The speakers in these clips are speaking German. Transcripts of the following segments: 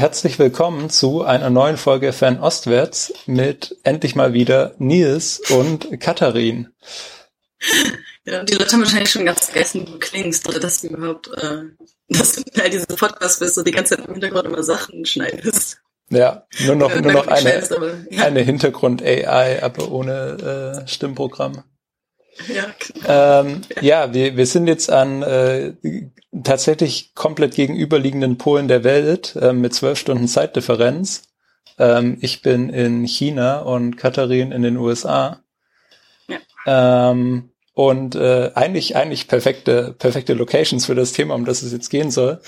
Herzlich willkommen zu einer neuen Folge Fernostwärts mit endlich mal wieder Nils und Katharin. Ja, die Leute haben wahrscheinlich schon ganz vergessen, wie du klingst oder dass du überhaupt, äh, dass du Teil dieses Podcasts bist und die ganze Zeit im Hintergrund immer Sachen schneidest. Ja, nur noch, nur noch eine, aber, ja. eine Hintergrund-AI, aber ohne äh, Stimmprogramm. Ja, genau. ähm, ja, wir, wir sind jetzt an äh, tatsächlich komplett gegenüberliegenden Polen der Welt äh, mit zwölf Stunden Zeitdifferenz. Ähm, ich bin in China und Katharin in den USA. Ja. Ähm, und äh, eigentlich eigentlich perfekte perfekte Locations für das Thema, um das es jetzt gehen soll.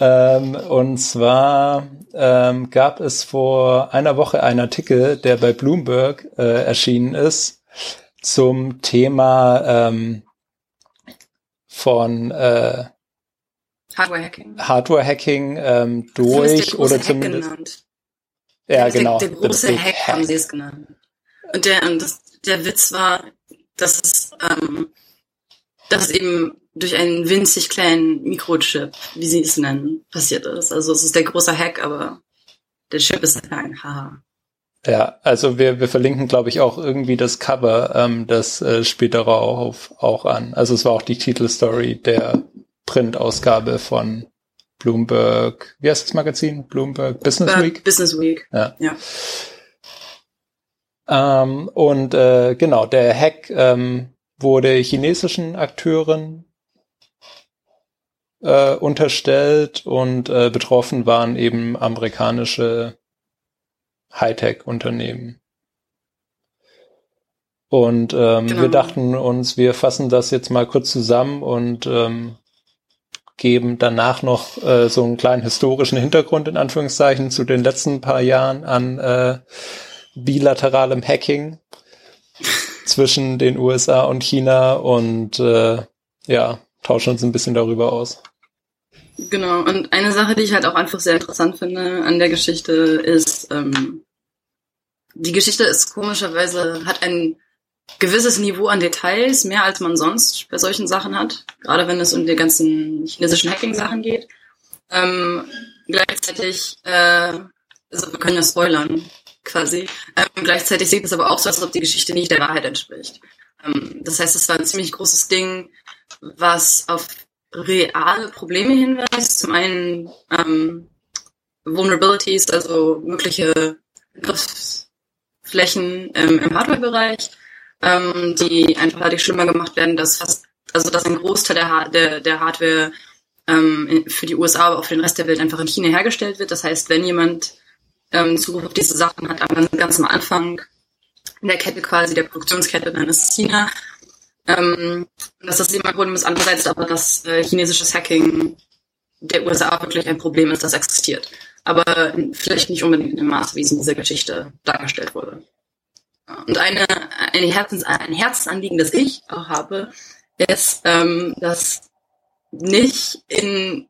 Ähm, und zwar ähm, gab es vor einer Woche einen Artikel, der bei Bloomberg äh, erschienen ist, zum Thema ähm, von äh, Hardware-Hacking. Hardware-Hacking ähm, durch oder zumindest. Genannt. Ja, der, genau. Der, der große Hack, Hack, haben sie es genannt. Und der, und das, der Witz war, dass es, ähm, dass es eben durch einen winzig kleinen Mikrochip, wie sie es nennen, passiert ist. Also es ist der große Hack, aber der Chip ist klein. Haha. Ja, also wir, wir verlinken, glaube ich, auch irgendwie das Cover, ähm, das äh, spielt darauf auch an. Also es war auch die Titelstory der Printausgabe von Bloomberg, wie heißt das Magazin? Bloomberg Business Week? Business Week. Ja. ja. Ähm, und äh, genau, der Hack ähm, wurde chinesischen Akteuren äh, unterstellt und äh, betroffen waren eben amerikanische Hightech-Unternehmen. Und ähm, genau. wir dachten uns, wir fassen das jetzt mal kurz zusammen und ähm, geben danach noch äh, so einen kleinen historischen Hintergrund in Anführungszeichen zu den letzten paar Jahren an äh, bilateralem Hacking zwischen den USA und China und äh, ja, tauschen uns ein bisschen darüber aus. Genau, und eine Sache, die ich halt auch einfach sehr interessant finde an der Geschichte ist, ähm, die Geschichte ist komischerweise, hat ein gewisses Niveau an Details, mehr als man sonst bei solchen Sachen hat, gerade wenn es um die ganzen chinesischen Hacking-Sachen geht. Ähm, gleichzeitig, äh, also wir können ja spoilern, quasi. Ähm, gleichzeitig sieht es aber auch so, als ob die Geschichte nicht der Wahrheit entspricht. Ähm, das heißt, es war ein ziemlich großes Ding, was auf reale Probleme hinweist. Zum einen ähm, Vulnerabilities, also mögliche Angriffsflächen ähm, im Hardware-Bereich ähm, die einfach dadurch schlimmer gemacht werden, dass fast, also dass ein Großteil der, der, der Hardware ähm, für die USA, aber auch für den Rest der Welt einfach in China hergestellt wird. Das heißt, wenn jemand ähm, Zugriff auf diese Sachen hat, am ganz am Anfang in der Kette quasi, der Produktionskette, dann ist es China. Ähm, dass das immer ein Problem ist, andererseits aber, dass äh, chinesisches Hacking der USA wirklich ein Problem ist, das existiert. Aber vielleicht nicht unbedingt in dem Maß, wie es in dieser Geschichte dargestellt wurde. Und eine, eine Herzens, ein Herzensanliegen, das ich auch habe, ist, ähm, dass nicht in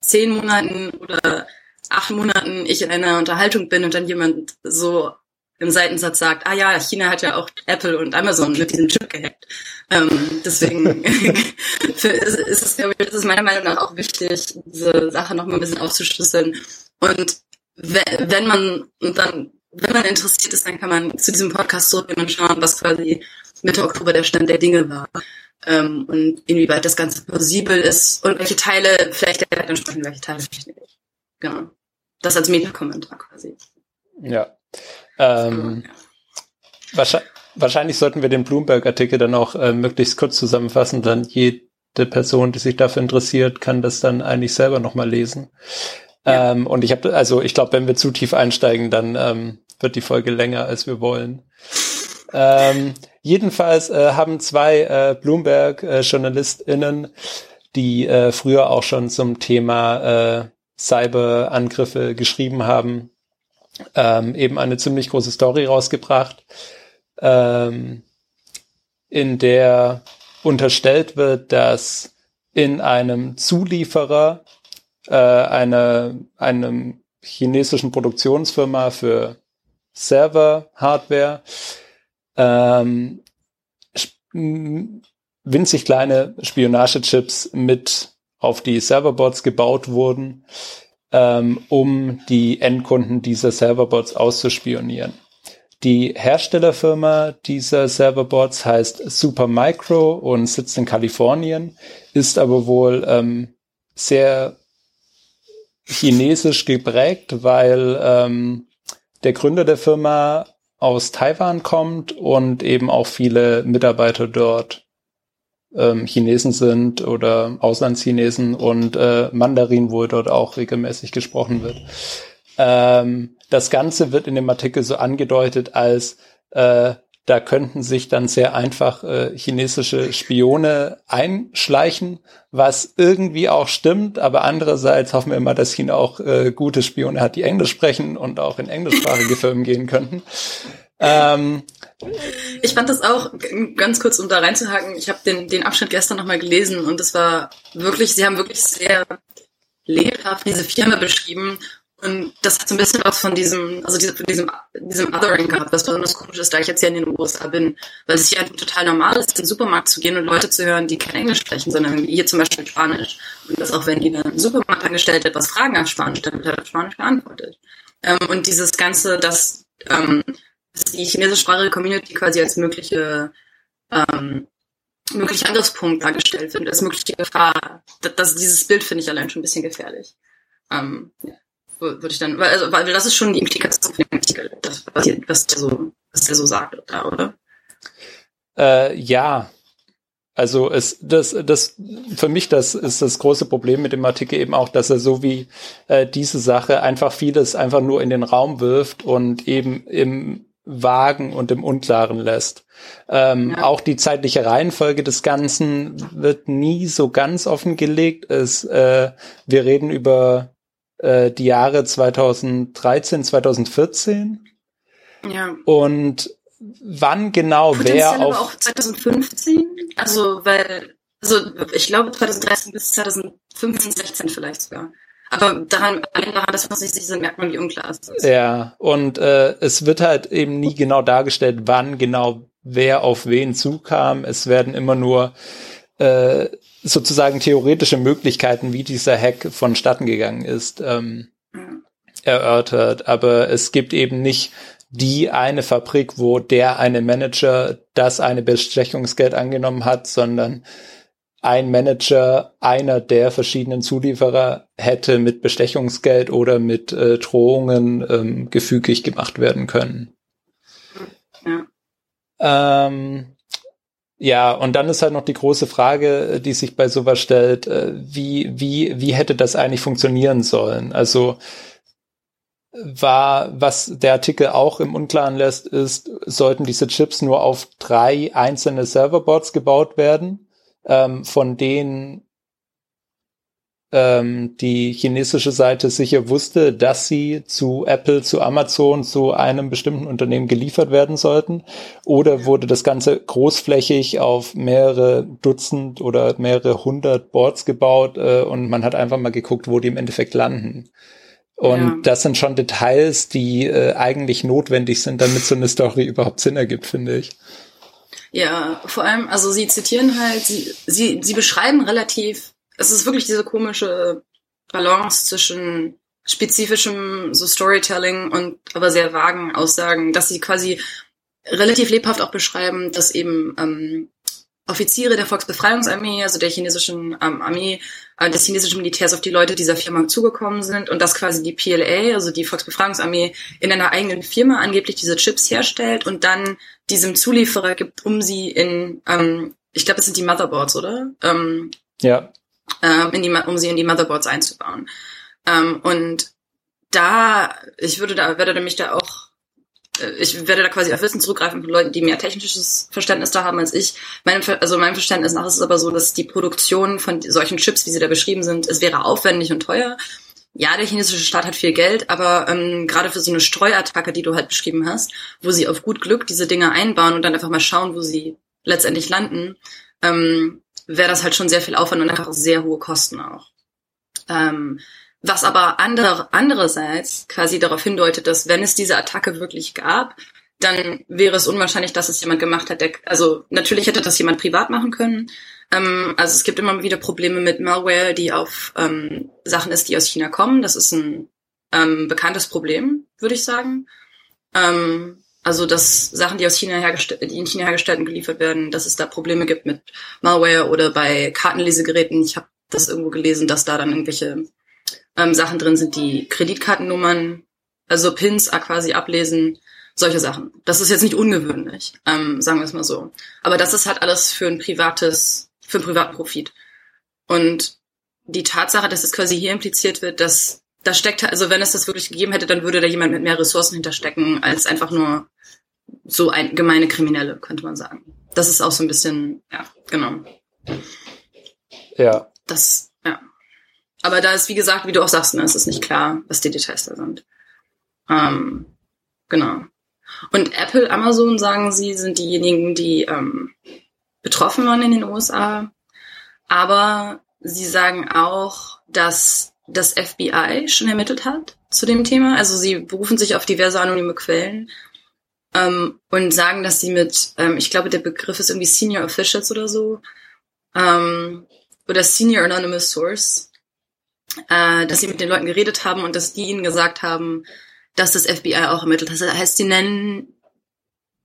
zehn Monaten oder acht Monaten ich in einer Unterhaltung bin und dann jemand so im Seitensatz sagt, ah ja, China hat ja auch Apple und Amazon mit diesem Chip gehackt. Ähm, deswegen für, ist, ist es, glaube ich, ist es meiner Meinung nach auch wichtig, diese Sache nochmal ein bisschen aufzuschlüsseln. Und wenn, wenn man dann wenn man interessiert ist, dann kann man zu diesem Podcast zurückgehen und schauen, was quasi Mitte Oktober der Stand der Dinge war. Ähm, und inwieweit das Ganze plausibel ist und welche Teile vielleicht der entsprechen, welche Teile vielleicht nicht. Genau. Das als Meta-Kommentar quasi. Ja. Ähm. Wahrscheinlich, wahrscheinlich sollten wir den Bloomberg-Artikel dann auch äh, möglichst kurz zusammenfassen, dann jede Person, die sich dafür interessiert, kann das dann eigentlich selber nochmal lesen. Ja. Ähm, und ich habe, also ich glaube, wenn wir zu tief einsteigen, dann ähm, wird die Folge länger, als wir wollen. Ähm, jedenfalls äh, haben zwei äh, Bloomberg-JournalistInnen, die äh, früher auch schon zum Thema äh, Cyberangriffe geschrieben haben, ähm, eben eine ziemlich große Story rausgebracht, ähm, in der unterstellt wird, dass in einem Zulieferer äh, eine, einem chinesischen Produktionsfirma für Server-Hardware ähm, winzig kleine Spionagechips mit auf die Serverboards gebaut wurden, ähm, um die Endkunden dieser Serverbots auszuspionieren. Die Herstellerfirma dieser Serverbots heißt Supermicro und sitzt in Kalifornien, ist aber wohl ähm, sehr chinesisch geprägt, weil ähm, der Gründer der Firma aus Taiwan kommt und eben auch viele Mitarbeiter dort ähm, Chinesen sind oder Auslandschinesen und äh, Mandarin wohl dort auch regelmäßig gesprochen wird. Ähm, das Ganze wird in dem Artikel so angedeutet als äh, da könnten sich dann sehr einfach äh, chinesische Spione einschleichen, was irgendwie auch stimmt, aber andererseits hoffen wir immer, dass China auch äh, gute Spione hat, die Englisch sprechen und auch in englischsprachige Firmen gehen könnten. Ähm, ich fand das auch, ganz kurz um da reinzuhaken, ich habe den, den Abschnitt gestern nochmal gelesen und es war wirklich, sie haben wirklich sehr lebhaft diese Firma beschrieben und das hat so ein bisschen was von diesem, also diese, diesem, diesem Othering gehabt, was besonders komisch ist, da ich jetzt hier in den USA bin, weil es hier einfach total normal ist, in den Supermarkt zu gehen und Leute zu hören, die kein Englisch sprechen, sondern hier zum Beispiel Spanisch. Und dass auch wenn ihnen ein Supermarktangestellter etwas fragen auf Spanisch, dann wird er auf Spanisch beantwortet. Ähm, und dieses Ganze, dass, ähm, die chinesischsprachige Community quasi als mögliche ähm, möglicher Angriffspunkt dargestellt wird, als mögliche Gefahr. Das, das, dieses Bild finde ich allein schon ein bisschen gefährlich. Ähm, ja würde ich dann, weil, also, weil das ist schon die Implikation von dem Artikel, das, was, was, der so, was der so sagt, da, oder? Äh, ja. Also es, das, das, für mich das ist das große Problem mit dem Artikel eben auch, dass er so wie äh, diese Sache einfach vieles einfach nur in den Raum wirft und eben im Wagen und im Unklaren lässt. Ähm, ja. Auch die zeitliche Reihenfolge des Ganzen wird nie so ganz offengelegt. Es, äh, wir reden über äh, die Jahre 2013, 2014. Ja. Und wann genau wer auf auch 2015, also weil also ich glaube 2013 bis 2015, 16 vielleicht sogar. Aber daran, daran dass man sich man, wie unklar ist. Ja, und äh, es wird halt eben nie genau dargestellt, wann genau wer auf wen zukam. Es werden immer nur äh, sozusagen theoretische Möglichkeiten, wie dieser Hack vonstatten gegangen ist, ähm, erörtert. Aber es gibt eben nicht die eine Fabrik, wo der eine Manager das eine Bestechungsgeld angenommen hat, sondern ein Manager einer der verschiedenen Zulieferer hätte mit Bestechungsgeld oder mit äh, Drohungen ähm, gefügig gemacht werden können. Ja. Ähm, ja, und dann ist halt noch die große Frage, die sich bei sowas stellt, äh, wie, wie, wie hätte das eigentlich funktionieren sollen? Also war, was der Artikel auch im Unklaren lässt, ist, sollten diese Chips nur auf drei einzelne Serverboards gebaut werden, ähm, von denen ähm, die chinesische Seite sicher wusste, dass sie zu Apple, zu Amazon, zu einem bestimmten Unternehmen geliefert werden sollten? Oder wurde das Ganze großflächig auf mehrere Dutzend oder mehrere hundert Boards gebaut äh, und man hat einfach mal geguckt, wo die im Endeffekt landen? Und ja. das sind schon Details, die äh, eigentlich notwendig sind, damit so eine Story überhaupt Sinn ergibt, finde ich. Ja, vor allem, also sie zitieren halt, sie, sie, sie beschreiben relativ es ist wirklich diese komische Balance zwischen spezifischem so Storytelling und aber sehr vagen Aussagen, dass sie quasi relativ lebhaft auch beschreiben, dass eben ähm, Offiziere der Volksbefreiungsarmee, also der chinesischen ähm, Armee, äh, des chinesischen Militärs auf die Leute dieser Firma zugekommen sind und dass quasi die PLA, also die Volksbefreiungsarmee, in einer eigenen Firma angeblich diese Chips herstellt und dann diesem Zulieferer gibt, um sie in, ähm, ich glaube, das sind die Motherboards, oder? Ähm, ja ähm, in die, um sie in die Motherboards einzubauen. Ähm, und da, ich würde da, werde mich da auch, äh, ich werde da quasi auf Wissen zurückgreifen von Leuten, die mehr technisches Verständnis da haben als ich. Mein, also mein Verständnis nach ist es aber so, dass die Produktion von solchen Chips, wie sie da beschrieben sind, es wäre aufwendig und teuer. Ja, der chinesische Staat hat viel Geld, aber ähm, gerade für so eine Streuattacke, die du halt beschrieben hast, wo sie auf gut Glück diese Dinge einbauen und dann einfach mal schauen, wo sie letztendlich landen, ähm, wäre das halt schon sehr viel Aufwand und einfach sehr hohe Kosten auch. Ähm, was aber andere, andererseits quasi darauf hindeutet, dass wenn es diese Attacke wirklich gab, dann wäre es unwahrscheinlich, dass es jemand gemacht hat, der, also natürlich hätte das jemand privat machen können. Ähm, also es gibt immer wieder Probleme mit Malware, die auf ähm, Sachen ist, die aus China kommen. Das ist ein ähm, bekanntes Problem, würde ich sagen. Ähm, also dass Sachen, die aus China hergestellt, die in China hergestellt und geliefert werden, dass es da Probleme gibt mit Malware oder bei Kartenlesegeräten. Ich habe das irgendwo gelesen, dass da dann irgendwelche ähm, Sachen drin sind, die Kreditkartennummern, also Pins quasi ablesen solche Sachen. Das ist jetzt nicht ungewöhnlich, ähm, sagen wir es mal so. Aber das ist halt alles für ein privates, für einen privaten Profit. Und die Tatsache, dass es quasi hier impliziert wird, dass da steckt, also wenn es das wirklich gegeben hätte, dann würde da jemand mit mehr Ressourcen hinterstecken, als einfach nur so ein gemeine Kriminelle, könnte man sagen. Das ist auch so ein bisschen, ja, genau. Ja. Das, ja. Aber da ist, wie gesagt, wie du auch sagst, ne, es ist nicht klar, was die Details da sind. Ähm, genau. Und Apple, Amazon, sagen sie, sind diejenigen, die ähm, betroffen waren in den USA. Aber sie sagen auch, dass das FBI schon ermittelt hat zu dem Thema. Also sie berufen sich auf diverse anonyme Quellen ähm, und sagen, dass sie mit, ähm, ich glaube, der Begriff ist irgendwie Senior Officials oder so, ähm, oder Senior Anonymous Source, äh, dass sie mit den Leuten geredet haben und dass die ihnen gesagt haben, dass das FBI auch ermittelt. Das heißt, sie nennen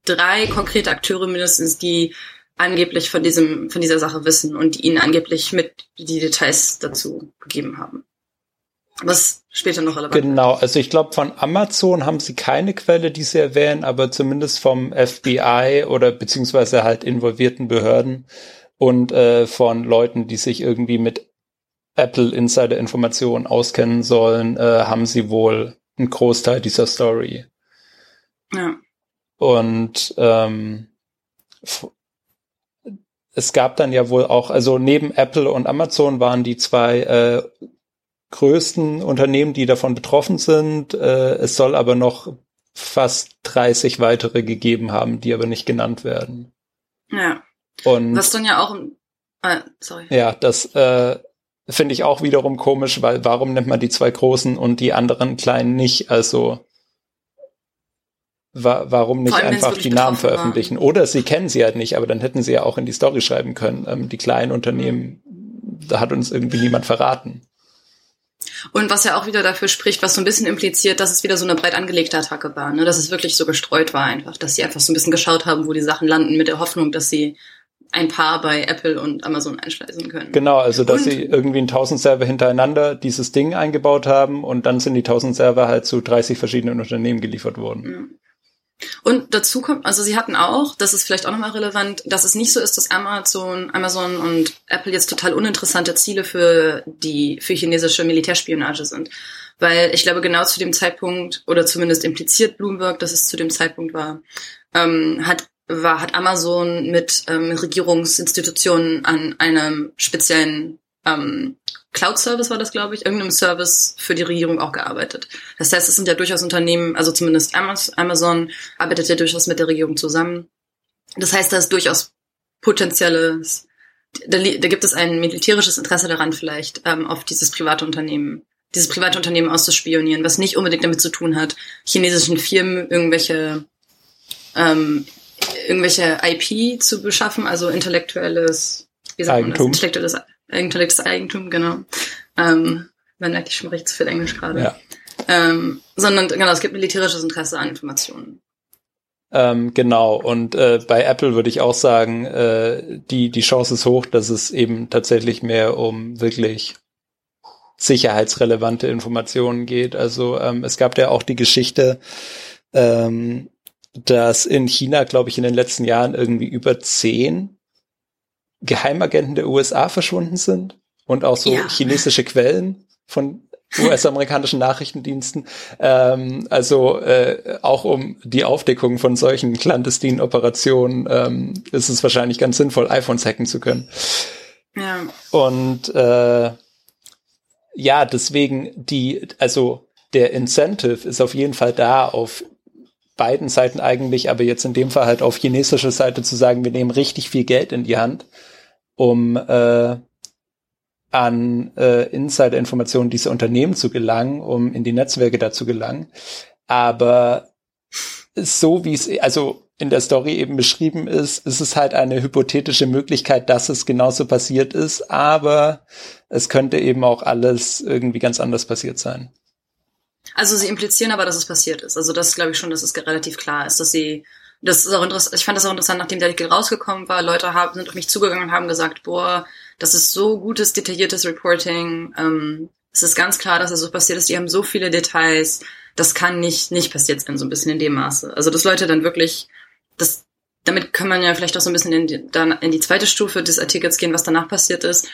drei konkrete Akteure mindestens, die angeblich von diesem, von dieser Sache wissen und die ihnen angeblich mit die Details dazu gegeben haben. Was später noch relevant Genau, also ich glaube, von Amazon haben sie keine Quelle, die sie erwähnen, aber zumindest vom FBI oder beziehungsweise halt involvierten Behörden und äh, von Leuten, die sich irgendwie mit Apple Insider Informationen auskennen sollen, äh, haben sie wohl ein Großteil dieser Story. Ja. Und ähm, es gab dann ja wohl auch, also neben Apple und Amazon waren die zwei äh, größten Unternehmen, die davon betroffen sind. Äh, es soll aber noch fast 30 weitere gegeben haben, die aber nicht genannt werden. Ja. Und Was dann ja auch, äh, sorry. ja, das äh, finde ich auch wiederum komisch, weil warum nennt man die zwei großen und die anderen kleinen nicht? Also wa warum nicht einfach die Namen betroffen war. veröffentlichen? Oder sie kennen sie halt nicht, aber dann hätten sie ja auch in die Story schreiben können. Ähm, die kleinen Unternehmen, da hat uns irgendwie niemand verraten. Und was ja auch wieder dafür spricht, was so ein bisschen impliziert, dass es wieder so eine breit angelegte Attacke war, ne? dass es wirklich so gestreut war einfach, dass sie einfach so ein bisschen geschaut haben, wo die Sachen landen, mit der Hoffnung, dass sie ein paar bei Apple und Amazon einschleusen können. Genau, also dass Und- sie irgendwie ein 1000 Server hintereinander dieses Ding eingebaut haben und dann sind die 1000 Server halt zu 30 verschiedenen Unternehmen geliefert worden. Und dazu kommt, also sie hatten auch, das ist vielleicht auch nochmal relevant, dass es nicht so ist, dass Amazon, Amazon und Apple jetzt total uninteressante Ziele für die, für chinesische Militärspionage sind. Weil ich glaube, genau zu dem Zeitpunkt, oder zumindest impliziert Bloomberg, dass es zu dem Zeitpunkt war, ähm, hat, war, hat Amazon mit ähm, Regierungsinstitutionen an einem speziellen ähm, Cloud-Service war das, glaube ich, irgendeinem Service für die Regierung auch gearbeitet. Das heißt, es sind ja durchaus Unternehmen, also zumindest Amaz- Amazon arbeitet ja durchaus mit der Regierung zusammen. Das heißt, da ist durchaus potenzielles, da, da gibt es ein militärisches Interesse daran vielleicht, ähm, auf dieses private Unternehmen, dieses private Unternehmen auszuspionieren, was nicht unbedingt damit zu tun hat, chinesischen Firmen irgendwelche ähm, irgendwelche IP zu beschaffen, also intellektuelles wie sagt man das? Eigentum. Intellektuelles, intellektuelles Eigentum, genau. Ähm, man merkt, ich spreche zu viel Englisch gerade. Ja. Ähm, sondern genau, es gibt militärisches Interesse an Informationen. Ähm, genau, und äh, bei Apple würde ich auch sagen, äh, die, die Chance ist hoch, dass es eben tatsächlich mehr um wirklich sicherheitsrelevante Informationen geht. Also ähm, es gab ja auch die Geschichte, ähm, dass in China, glaube ich, in den letzten Jahren irgendwie über zehn Geheimagenten der USA verschwunden sind und auch so Ja. chinesische Quellen von US-amerikanischen Nachrichtendiensten. Ähm, also äh, auch um die Aufdeckung von solchen clandestinen Operationen ähm, ist es wahrscheinlich ganz sinnvoll, iPhones hacken zu können. Ja. Und äh, ja, deswegen die, also der Incentive ist auf jeden Fall da, auf beiden Seiten eigentlich, aber jetzt in dem Fall halt auf chinesischer Seite zu sagen, wir nehmen richtig viel Geld in die Hand, um äh, an äh, Insider-Informationen dieser Unternehmen zu gelangen, um in die Netzwerke dazu gelangen. Aber so wie es, also in der Story eben beschrieben ist, ist es halt eine hypothetische Möglichkeit, dass es genauso passiert ist, aber es könnte eben auch alles irgendwie ganz anders passiert sein. Also sie implizieren aber, dass es passiert ist. Also das glaube ich schon, dass es relativ klar ist, dass sie das ist auch interessant. Ich fand das auch interessant, nachdem der Artikel rausgekommen war. Leute haben, sind auf mich zugegangen und haben gesagt, boah, das ist so gutes, detailliertes Reporting. Ähm, es ist ganz klar, dass es so passiert ist. Die haben so viele Details. Das kann nicht, nicht passiert sein, so ein bisschen in dem Maße. Also, dass Leute dann wirklich, das, damit kann man ja vielleicht auch so ein bisschen in die, dann in die zweite Stufe des Artikels gehen, was danach passiert ist.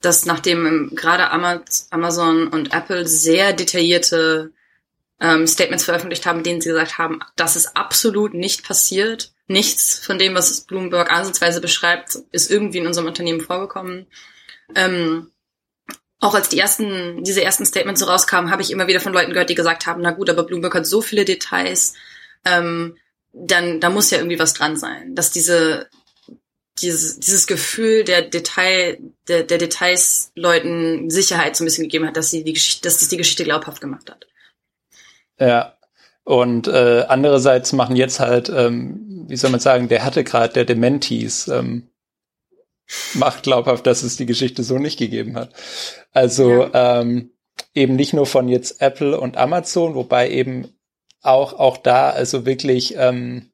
Dass nachdem gerade Amazon und Apple sehr detaillierte ähm, Statements veröffentlicht haben, denen sie gesagt haben, das ist absolut nicht passiert. Nichts von dem, was Bloomberg ansatzweise beschreibt, ist irgendwie in unserem Unternehmen vorgekommen. Ähm, auch als die ersten, diese ersten Statements so rauskamen, habe ich immer wieder von Leuten gehört, die gesagt haben, na gut, aber Bloomberg hat so viele Details, ähm, dann, da muss ja irgendwie was dran sein. Dass diese, dieses, dieses Gefühl der Detail, der, der Details Leuten Sicherheit so ein bisschen gegeben hat, dass sie die Geschichte, dass das die Geschichte glaubhaft gemacht hat. Ja. Und äh, andererseits machen jetzt halt, ähm, wie soll man sagen, der hatte gerade der Dementis ähm, macht glaubhaft, dass es die Geschichte so nicht gegeben hat. Also ja. ähm, eben nicht nur von jetzt Apple und Amazon, wobei eben auch auch da also wirklich ähm,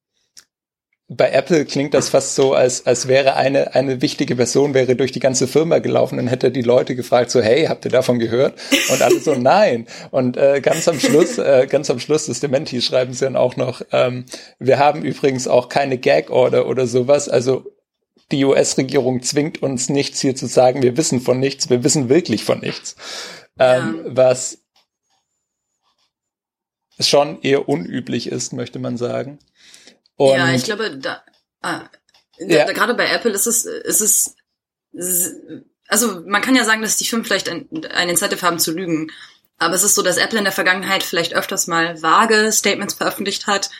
bei Apple klingt das fast so, als, als wäre eine, eine wichtige Person wäre durch die ganze Firma gelaufen und hätte die Leute gefragt, so, hey, habt ihr davon gehört? Und alle so, nein. Und äh, ganz am Schluss, äh, ganz am Schluss des Dementi schreiben sie dann auch noch, ähm, wir haben übrigens auch keine Gag-Order oder sowas. Also die US-Regierung zwingt uns nichts hier zu sagen, wir wissen von nichts, wir wissen wirklich von nichts. Ähm, ja. Was schon eher unüblich ist, möchte man sagen. Und ja, ich glaube, da, ah, ja. da, gerade bei Apple ist es, ist es, also man kann ja sagen, dass die Firmen vielleicht ein, ein Incentive haben zu lügen. Aber es ist so, dass Apple in der Vergangenheit vielleicht öfters mal vage Statements veröffentlicht hat.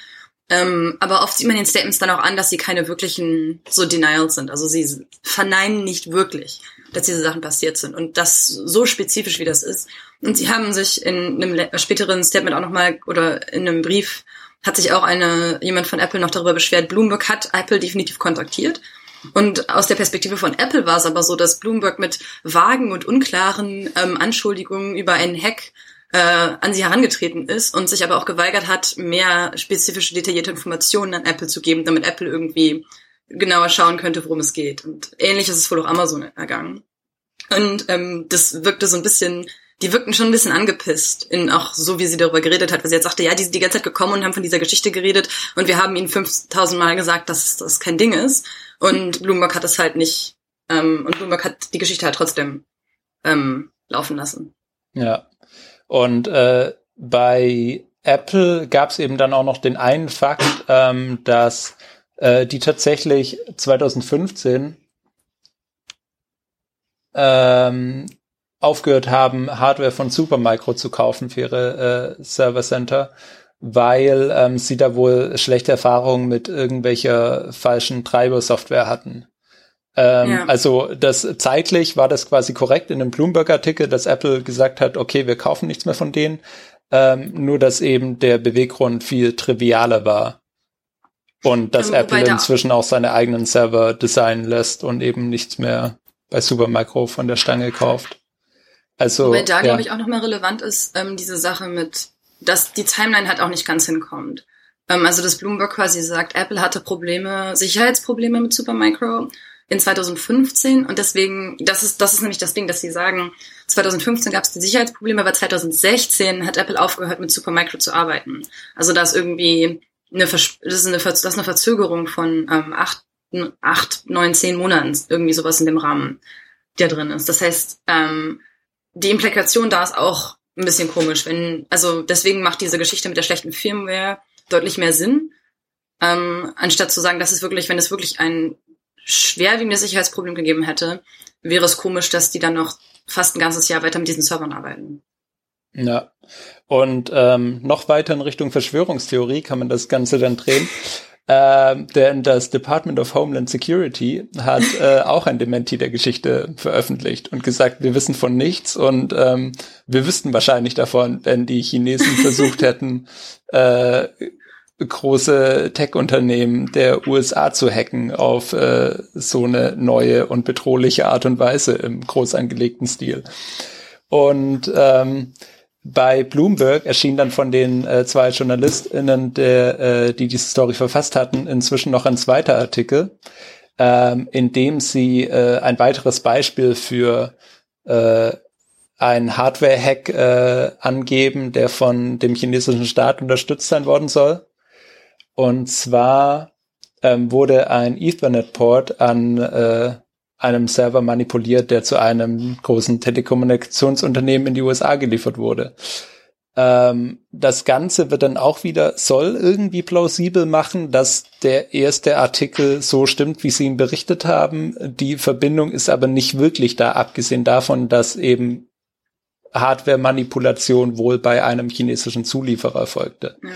Ähm, aber oft sieht man den Statements dann auch an, dass sie keine wirklichen so Denials sind. Also sie verneinen nicht wirklich, dass diese Sachen passiert sind. Und das so spezifisch wie das ist. Und sie haben sich in einem späteren Statement auch nochmal oder in einem Brief hat sich auch eine, jemand von Apple noch darüber beschwert, Bloomberg hat Apple definitiv kontaktiert. Und aus der Perspektive von Apple war es aber so, dass Bloomberg mit vagen und unklaren ähm, Anschuldigungen über einen Hack äh, an sie herangetreten ist und sich aber auch geweigert hat, mehr spezifische, detaillierte Informationen an Apple zu geben, damit Apple irgendwie genauer schauen könnte, worum es geht. Und ähnlich ist es wohl auch Amazon ergangen. Und ähm, das wirkte so ein bisschen die wirkten schon ein bisschen angepisst, in auch so wie sie darüber geredet hat, weil sie jetzt sagte, ja, die sind die ganze Zeit gekommen und haben von dieser Geschichte geredet und wir haben ihnen 5000 Mal gesagt, dass das kein Ding ist und Bloomberg hat das halt nicht ähm, und Bloomberg hat die Geschichte halt trotzdem ähm, laufen lassen. Ja, und äh, bei Apple gab es eben dann auch noch den einen Fakt, ähm, dass äh, die tatsächlich 2015 ähm, aufgehört haben, Hardware von Supermicro zu kaufen für ihre äh, Server Center, weil ähm, sie da wohl schlechte Erfahrungen mit irgendwelcher falschen Treibersoftware hatten. Ähm, ja. Also das zeitlich war das quasi korrekt in einem Bloomberg-Artikel, dass Apple gesagt hat, okay, wir kaufen nichts mehr von denen, ähm, nur dass eben der Beweggrund viel trivialer war. Und dass ähm, Apple inzwischen auch seine eigenen Server designen lässt und eben nichts mehr bei Supermicro von der Stange kauft. Also, Wobei da, ja. glaube ich, auch nochmal relevant ist, ähm, diese Sache mit, dass die Timeline halt auch nicht ganz hinkommt. Ähm, also, dass Bloomberg quasi sagt, Apple hatte Probleme, Sicherheitsprobleme mit Supermicro in 2015 und deswegen, das ist, das ist nämlich das Ding, dass sie sagen, 2015 gab es die Sicherheitsprobleme, aber 2016 hat Apple aufgehört mit Supermicro zu arbeiten. Also da ist irgendwie eine, das ist eine, das ist eine Verzögerung von ähm, acht, acht, neun, zehn Monaten, irgendwie sowas in dem Rahmen, der drin ist. Das heißt, ähm, die Implikation da ist auch ein bisschen komisch, wenn, also deswegen macht diese Geschichte mit der schlechten Firmware deutlich mehr Sinn, ähm, anstatt zu sagen, dass es wirklich, wenn es wirklich ein schwerwiegendes Sicherheitsproblem gegeben hätte, wäre es komisch, dass die dann noch fast ein ganzes Jahr weiter mit diesen Servern arbeiten. Ja. Und ähm, noch weiter in Richtung Verschwörungstheorie kann man das Ganze dann drehen. Ähm, denn das Department of Homeland Security hat äh, auch ein Dementi der Geschichte veröffentlicht und gesagt, wir wissen von nichts und ähm, wir wüssten wahrscheinlich davon, wenn die Chinesen versucht hätten, äh, große Tech-Unternehmen der USA zu hacken auf äh, so eine neue und bedrohliche Art und Weise im groß angelegten Stil. Und ähm, bei Bloomberg erschien dann von den äh, zwei JournalistInnen, der, äh, die diese Story verfasst hatten, inzwischen noch ein zweiter Artikel, ähm, in dem sie äh, ein weiteres Beispiel für äh, ein Hardware-Hack äh, angeben, der von dem chinesischen Staat unterstützt sein worden soll. Und zwar ähm, wurde ein Ethernet-Port an äh, einem Server manipuliert, der zu einem großen Telekommunikationsunternehmen in die USA geliefert wurde. Ähm, das Ganze wird dann auch wieder, soll irgendwie plausibel machen, dass der erste Artikel so stimmt, wie sie ihn berichtet haben. Die Verbindung ist aber nicht wirklich da, abgesehen davon, dass eben Hardware-Manipulation wohl bei einem chinesischen Zulieferer erfolgte. Ja.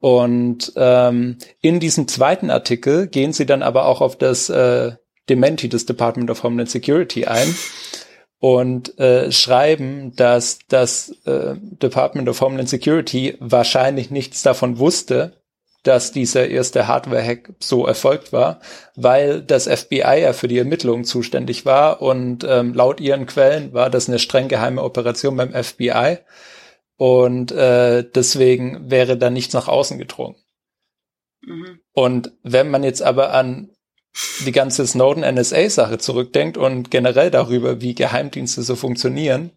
Und ähm, in diesem zweiten Artikel gehen sie dann aber auch auf das äh, Dementi des Department of Homeland Security ein und äh, schreiben, dass das äh, Department of Homeland Security wahrscheinlich nichts davon wusste, dass dieser erste Hardware-Hack so erfolgt war, weil das FBI ja für die Ermittlungen zuständig war und ähm, laut ihren Quellen war das eine streng geheime Operation beim FBI und äh, deswegen wäre da nichts nach außen gedrungen. Mhm. Und wenn man jetzt aber an die ganze Snowden-NSA-Sache zurückdenkt und generell darüber, wie Geheimdienste so funktionieren,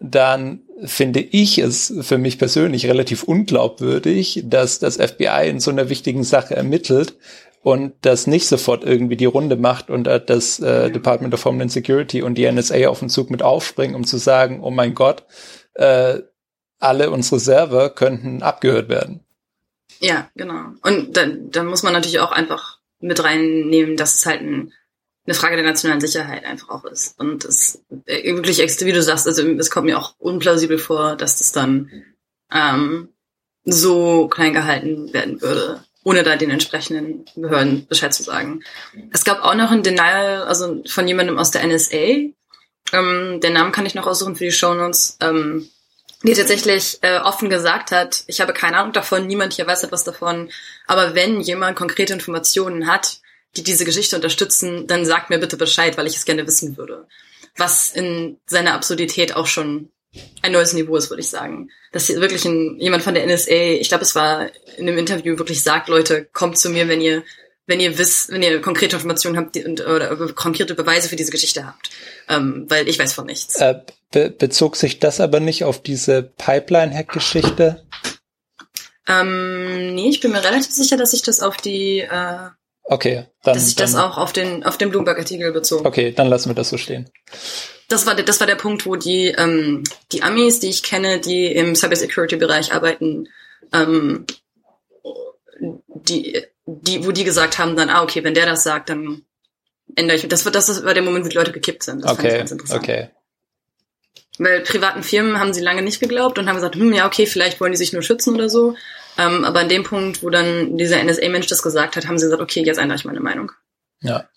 dann finde ich es für mich persönlich relativ unglaubwürdig, dass das FBI in so einer wichtigen Sache ermittelt und das nicht sofort irgendwie die Runde macht und das äh, Department of Homeland Security und die NSA auf den Zug mit aufspringen, um zu sagen, oh mein Gott, äh, alle unsere Server könnten abgehört werden. Ja, genau. Und dann, dann muss man natürlich auch einfach mit reinnehmen, dass es halt ein, eine Frage der nationalen Sicherheit einfach auch ist. Und es äh, wirklich, wie du sagst, also es kommt mir auch unplausibel vor, dass das dann ähm, so klein gehalten werden würde, ohne da den entsprechenden Behörden Bescheid zu sagen. Es gab auch noch ein Denial, also von jemandem aus der NSA. Ähm, den Namen kann ich noch aussuchen für die Shownotes. Ähm, die tatsächlich äh, offen gesagt hat, ich habe keine Ahnung davon, niemand hier weiß etwas davon, aber wenn jemand konkrete Informationen hat, die diese Geschichte unterstützen, dann sagt mir bitte Bescheid, weil ich es gerne wissen würde. Was in seiner Absurdität auch schon ein neues Niveau ist, würde ich sagen. Dass hier wirklich ein, jemand von der NSA, ich glaube, es war in einem Interview wirklich sagt, Leute, kommt zu mir, wenn ihr wenn ihr wisst, wenn ihr konkrete Informationen habt und, oder konkrete Beweise für diese Geschichte habt. Ähm, weil ich weiß von nichts. Äh, be bezog sich das aber nicht auf diese Pipeline-Hack-Geschichte? Ähm, nee, ich bin mir relativ sicher, dass ich das auf die äh, Okay, dann. Dass sich das auch auf den, auf den Bloomberg-Artikel bezog. Okay, dann lassen wir das so stehen. Das war, der, das war der Punkt, wo die, ähm, die Amis, die ich kenne, die im Cybersecurity-Bereich arbeiten, ähm, die die, wo die gesagt haben dann, ah, okay, wenn der das sagt, dann ändere ich. Das wird, das war der Moment, wo die Leute gekippt sind. Das okay, okay. Weil privaten Firmen haben sie lange nicht geglaubt und haben gesagt, hm, ja, okay, vielleicht wollen die sich nur schützen oder so. Ähm, aber an dem Punkt, wo dann dieser NSA-Mensch das gesagt hat, haben sie gesagt, okay, jetzt ändere ich meine Meinung. Ja.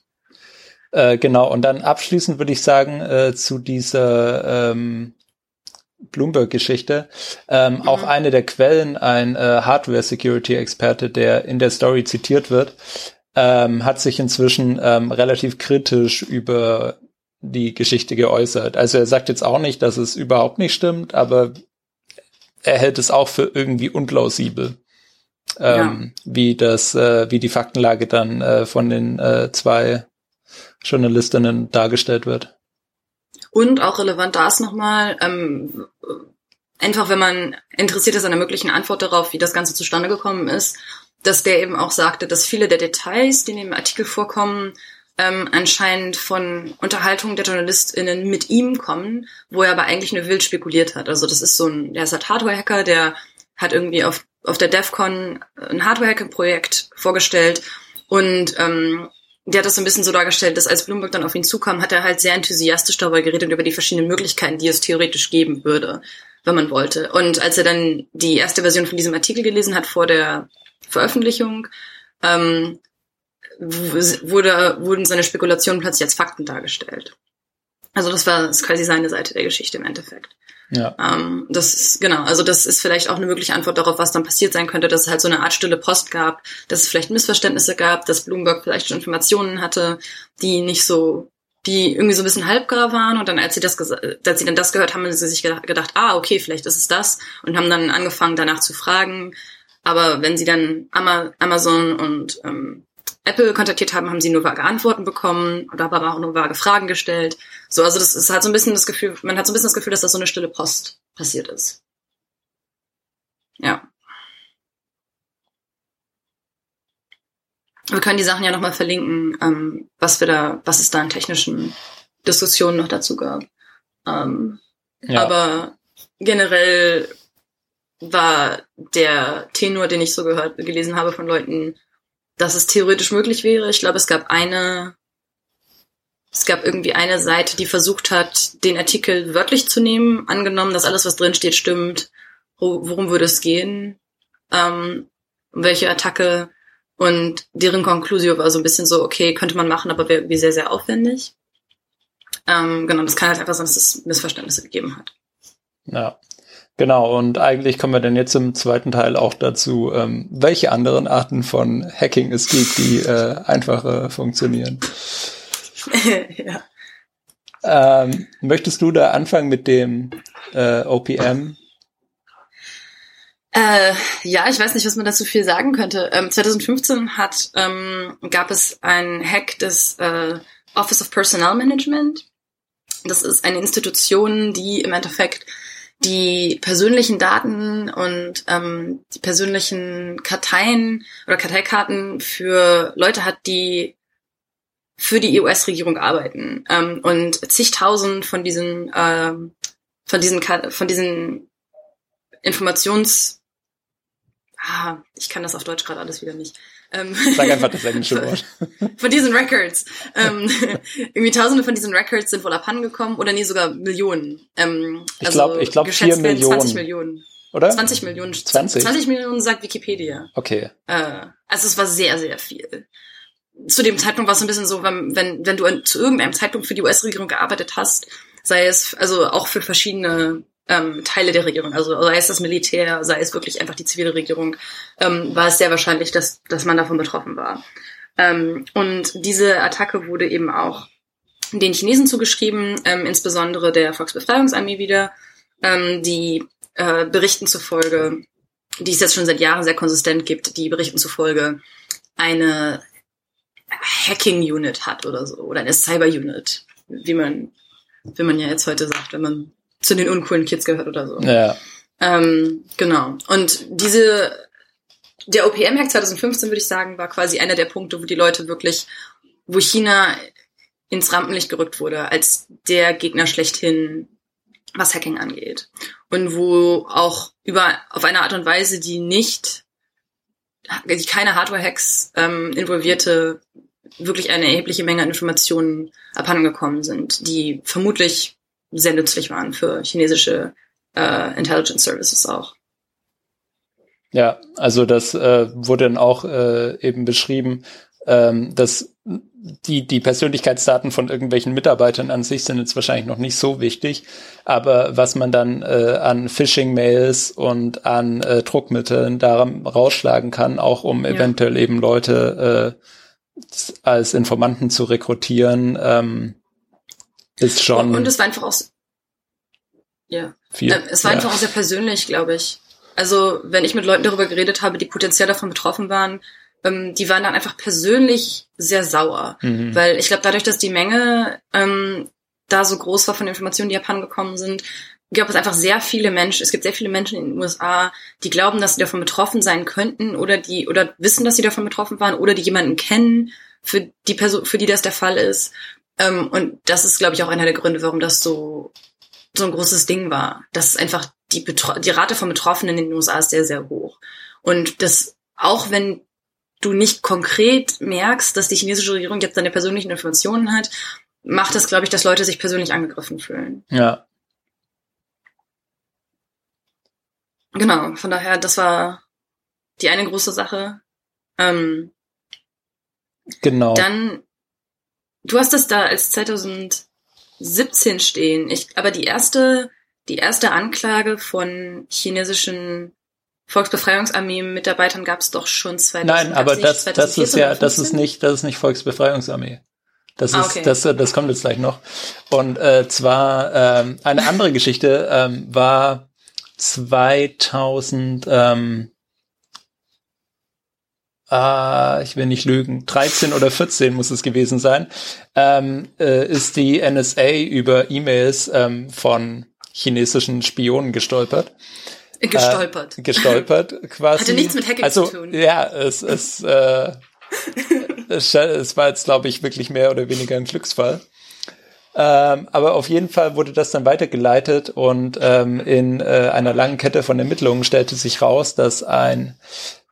Äh, genau, und dann abschließend würde ich sagen, äh, zu dieser ähm, Bloomberg-Geschichte. Ähm, mhm. Auch eine der Quellen, ein äh, Hardware-Security-Experte, der in der Story zitiert wird, ähm, hat sich inzwischen ähm, relativ kritisch über die Geschichte geäußert. Also er sagt jetzt auch nicht, dass es überhaupt nicht stimmt, aber er hält es auch für irgendwie unplausibel, ähm, ja. wie das, äh, wie die Faktenlage dann äh, von den äh, zwei Journalistinnen dargestellt wird. Und auch relevant da ist nochmal, ähm, einfach wenn man interessiert ist an der möglichen Antwort darauf, wie das Ganze zustande gekommen ist, dass der eben auch sagte, dass viele der Details, die in dem Artikel vorkommen, ähm, anscheinend von Unterhaltungen der JournalistInnen mit ihm kommen, wo er aber eigentlich nur wild spekuliert hat. Also das ist so ein, der ist halt Hardware-Hacker, der hat irgendwie auf, auf der DEFCON ein Hardware-Hacker-Projekt vorgestellt und ähm, der hat das so ein bisschen so dargestellt, dass als Bloomberg dann auf ihn zukam, hat er halt sehr enthusiastisch darüber geredet und über die verschiedenen Möglichkeiten, die es theoretisch geben würde, wenn man wollte. Und als er dann die erste Version von diesem Artikel gelesen hat vor der Veröffentlichung, ähm, wurde, wurden seine Spekulationen plötzlich als Fakten dargestellt. Also das war das quasi seine Seite der Geschichte im Endeffekt. Ja. Ähm, das ist, genau, also das ist vielleicht auch eine mögliche Antwort darauf, was dann passiert sein könnte, dass es halt so eine Art stille Post gab, dass es vielleicht Missverständnisse gab, dass Bloomberg vielleicht schon Informationen hatte, die nicht so, die irgendwie so ein bisschen halbgar waren und dann, als sie das, als sie dann das gehört haben, haben sie sich gedacht, ah, okay, vielleicht ist es das und haben dann angefangen, danach zu fragen. Aber wenn sie dann Amazon und ähm, Apple kontaktiert haben, haben sie nur vage Antworten bekommen oder aber auch nur vage Fragen gestellt. So, also das ist halt so ein bisschen das Gefühl, man hat so ein bisschen das Gefühl, dass das so eine stille Post passiert ist. Ja. Wir können die Sachen ja nochmal verlinken, ähm, was wir da, was es da an technischen Diskussionen noch dazu gab. Ähm, ja. Aber generell war der Tenor, den ich so gehört, gelesen habe von Leuten, dass es theoretisch möglich wäre. Ich glaube, es gab eine, es gab irgendwie eine Seite, die versucht hat, den Artikel wörtlich zu nehmen, angenommen, dass alles, was drin steht, stimmt. Worum würde es gehen? Ähm, welche Attacke? Und deren Konklusio war so ein bisschen so, okay, könnte man machen, aber wäre sehr, sehr aufwendig. Ähm, genau, das kann halt einfach sein, dass es Missverständnisse gegeben hat. Ja. Genau, und eigentlich kommen wir dann jetzt im zweiten Teil auch dazu, ähm, welche anderen Arten von Hacking es gibt, die äh, einfacher funktionieren. ja. Ähm, möchtest du da anfangen mit dem äh, OPM? Äh, ja, ich weiß nicht, was man dazu viel sagen könnte. Ähm, 2015 hat, ähm, gab es einen Hack des äh, Office of Personnel Management. Das ist eine Institution, die im Endeffekt die persönlichen Daten und ähm, die persönlichen Karteien oder Karteikarten für Leute hat, die für die US-Regierung arbeiten. Ähm, und zigtausend von diesen ähm, von diesen von diesen Informations ah, ich kann das auf Deutsch gerade alles wieder nicht ähm, Sag einfach das englische Wort. von diesen Records. Ähm, irgendwie tausende von diesen Records sind wohl abhandengekommen oder nee, sogar Millionen. Ähm, ich glaube, also ich glaube vier Millionen. 20 Millionen. Oder? 20 Millionen. 20? 20 Millionen sagt Wikipedia. Okay. Äh, also es war sehr, sehr viel. Zu dem Zeitpunkt war es ein bisschen so, wenn, wenn, wenn du zu irgendeinem Zeitpunkt für die US-Regierung gearbeitet hast, sei es also auch für verschiedene ähm, Teile der Regierung, also sei es das Militär, sei es wirklich einfach die zivile Regierung, ähm, war es sehr wahrscheinlich, dass, dass man davon betroffen war. Ähm, und diese Attacke wurde eben auch den Chinesen zugeschrieben, ähm, insbesondere der Volksbefreiungsarmee wieder, ähm, die äh, Berichten zufolge, die es jetzt schon seit Jahren sehr konsistent gibt, die Berichten zufolge eine Hacking-Unit hat oder so, oder eine Cyber-Unit, wie man, wie man ja jetzt heute sagt, wenn man zu den uncoolen Kids gehört oder so. Ja. Ähm, genau. Und diese, der OPM-Hack 2015, würde ich sagen, war quasi einer der Punkte, wo die Leute wirklich, wo China ins Rampenlicht gerückt wurde, als der Gegner schlechthin, was Hacking angeht. Und wo auch über, auf eine Art und Weise, die nicht, die keine Hardware-Hacks ähm, involvierte, wirklich eine erhebliche Menge an Informationen abhandengekommen sind, die vermutlich sehr nützlich waren für chinesische äh, Intelligence Services auch. Ja, also das äh, wurde dann auch äh, eben beschrieben, ähm, dass die, die Persönlichkeitsdaten von irgendwelchen Mitarbeitern an sich sind jetzt wahrscheinlich noch nicht so wichtig, aber was man dann äh, an Phishing-Mails und an äh, Druckmitteln da rausschlagen kann, auch um ja. eventuell eben Leute äh, als Informanten zu rekrutieren, ähm, ist schon. Und es war einfach auch, ja. Viel. Äh, es war ja. einfach auch sehr persönlich, glaube ich. Also, wenn ich mit Leuten darüber geredet habe, die potenziell davon betroffen waren, ähm, die waren dann einfach persönlich sehr sauer. Mhm. Weil ich glaube, dadurch, dass die Menge ähm, da so groß war von Informationen, die Japan gekommen sind, gab es einfach sehr viele Menschen, es gibt sehr viele Menschen in den USA, die glauben, dass sie davon betroffen sein könnten oder die, oder wissen, dass sie davon betroffen waren oder die jemanden kennen, für die Person, für die das der Fall ist. Ähm, und das ist, glaube ich, auch einer der Gründe, warum das so, so ein großes Ding war. Das ist einfach die, Betro die Rate von Betroffenen in den USA ist sehr, sehr hoch. Und das, auch wenn du nicht konkret merkst, dass die chinesische Regierung jetzt seine persönlichen Informationen hat, macht das, glaube ich, dass Leute sich persönlich angegriffen fühlen. Ja. Genau, von daher, das war die eine große Sache. Ähm, genau. Dann Du hast das da als 2017 stehen. Ich, aber die erste die erste Anklage von chinesischen Volksbefreiungsarmee-Mitarbeitern gab es doch schon 2000. Nein, aber das, das ist ja, das ist nicht, das ist nicht Volksbefreiungsarmee. Das ah, ist, okay. das, das kommt jetzt gleich noch. Und äh, zwar ähm, eine andere Geschichte ähm, war 2000. Ähm, äh, ich will nicht lügen, 13 oder 14 muss es gewesen sein, ähm, äh, ist die NSA über E-Mails ähm, von chinesischen Spionen gestolpert. Gestolpert. Äh, gestolpert, quasi. Hatte nichts mit Hacking also, zu tun. Ja, es, es, äh, es, es war jetzt, glaube ich, wirklich mehr oder weniger ein Glücksfall. Ähm, aber auf jeden Fall wurde das dann weitergeleitet und ähm, in äh, einer langen Kette von Ermittlungen stellte sich raus, dass ein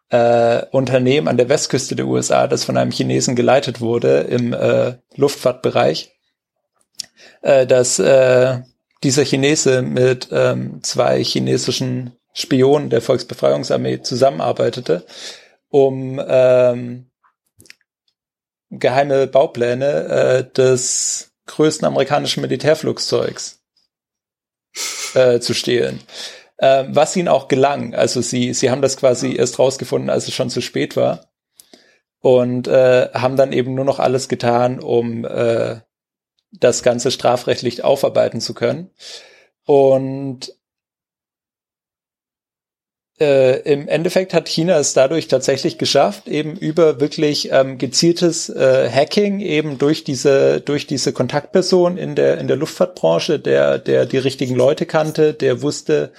äh, Unternehmen an der Westküste der USA, das von einem Chinesen geleitet wurde im äh, Luftfahrtbereich, äh, dass äh, dieser Chinese mit ähm, zwei chinesischen Spionen der Volksbefreiungsarmee zusammenarbeitete, um ähm, geheime Baupläne äh, des größten amerikanischen Militärflugzeugs äh, zu stehlen. Äh, was ihnen auch gelang. Also sie, sie haben das quasi erst rausgefunden, als es schon zu spät war. Und äh, haben dann eben nur noch alles getan, um äh, das Ganze strafrechtlich aufarbeiten zu können. Und äh, im Endeffekt hat China es dadurch tatsächlich geschafft, eben über wirklich ähm, gezieltes äh, Hacking eben durch diese durch diese Kontaktperson in der in der Luftfahrtbranche, der der die richtigen Leute kannte, der wusste,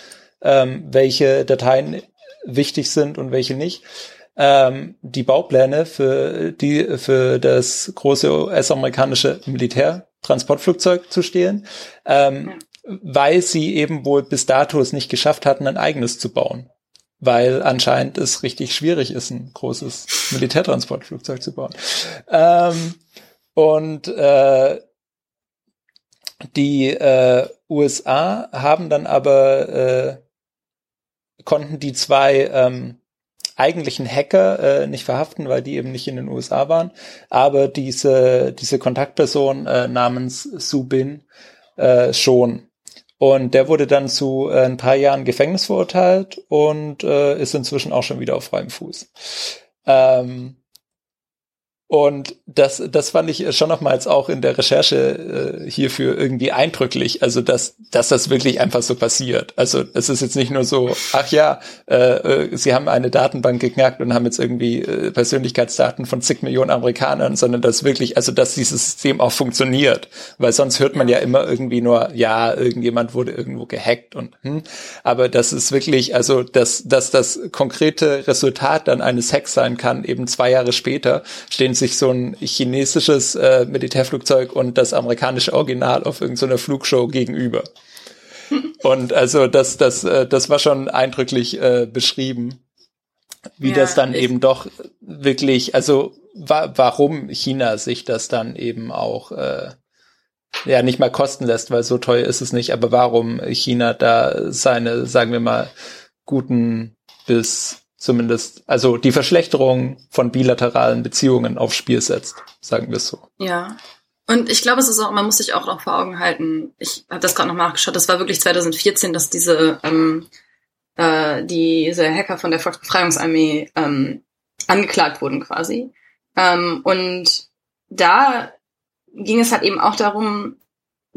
ähm, welche Dateien wichtig sind und welche nicht, ähm, die Baupläne für die für das große US-amerikanische Militärtransportflugzeug zu stehlen, ähm, weil sie eben wohl bis dato es nicht geschafft hatten, ein eigenes zu bauen. Weil anscheinend es richtig schwierig ist, ein großes Militärtransportflugzeug zu bauen. Ähm, und äh, die äh, USA haben dann aber äh, konnten die zwei ähm, eigentlichen Hacker äh, nicht verhaften, weil die eben nicht in den USA waren, aber diese diese Kontaktperson äh, namens Subin äh, schon. Und der wurde dann zu äh, ein paar Jahren Gefängnis verurteilt und äh, ist inzwischen auch schon wieder auf freiem Fuß. Ähm, und das, das fand ich schon nochmals auch in der Recherche äh, hierfür irgendwie eindrücklich. Also, dass, dass das wirklich einfach so passiert. Also, es ist jetzt nicht nur so, ach ja, äh, äh, sie haben eine Datenbank geknackt und haben jetzt irgendwie äh, Persönlichkeitsdaten von zig Millionen Amerikanern, sondern dass wirklich, also, dass dieses System auch funktioniert. Weil sonst hört man ja immer irgendwie nur, ja, irgendjemand wurde irgendwo gehackt und, hm. Aber das ist wirklich, also, dass, dass das konkrete Resultat dann eines Hacks sein kann, eben zwei Jahre später, stehen sich so ein chinesisches äh, Militärflugzeug und das amerikanische Original auf irgendeiner Flugshow gegenüber. Und also das, das, äh, das war schon eindrücklich äh, beschrieben, wie ja, das dann eben doch wirklich, also wa warum China sich das dann eben auch äh, ja nicht mal kosten lässt, weil so teuer ist es nicht, aber warum China da seine, sagen wir mal, guten bis zumindest, also die Verschlechterung von bilateralen Beziehungen aufs Spiel setzt, sagen wir es so. Ja. Und ich glaube, es ist auch, man muss sich auch noch vor Augen halten, ich habe das gerade noch nachgeschaut, das war wirklich 2014, dass diese, ähm, äh, diese Hacker von der Volksbefreiungsarmee ähm, angeklagt wurden quasi. Ähm, und da ging es halt eben auch darum,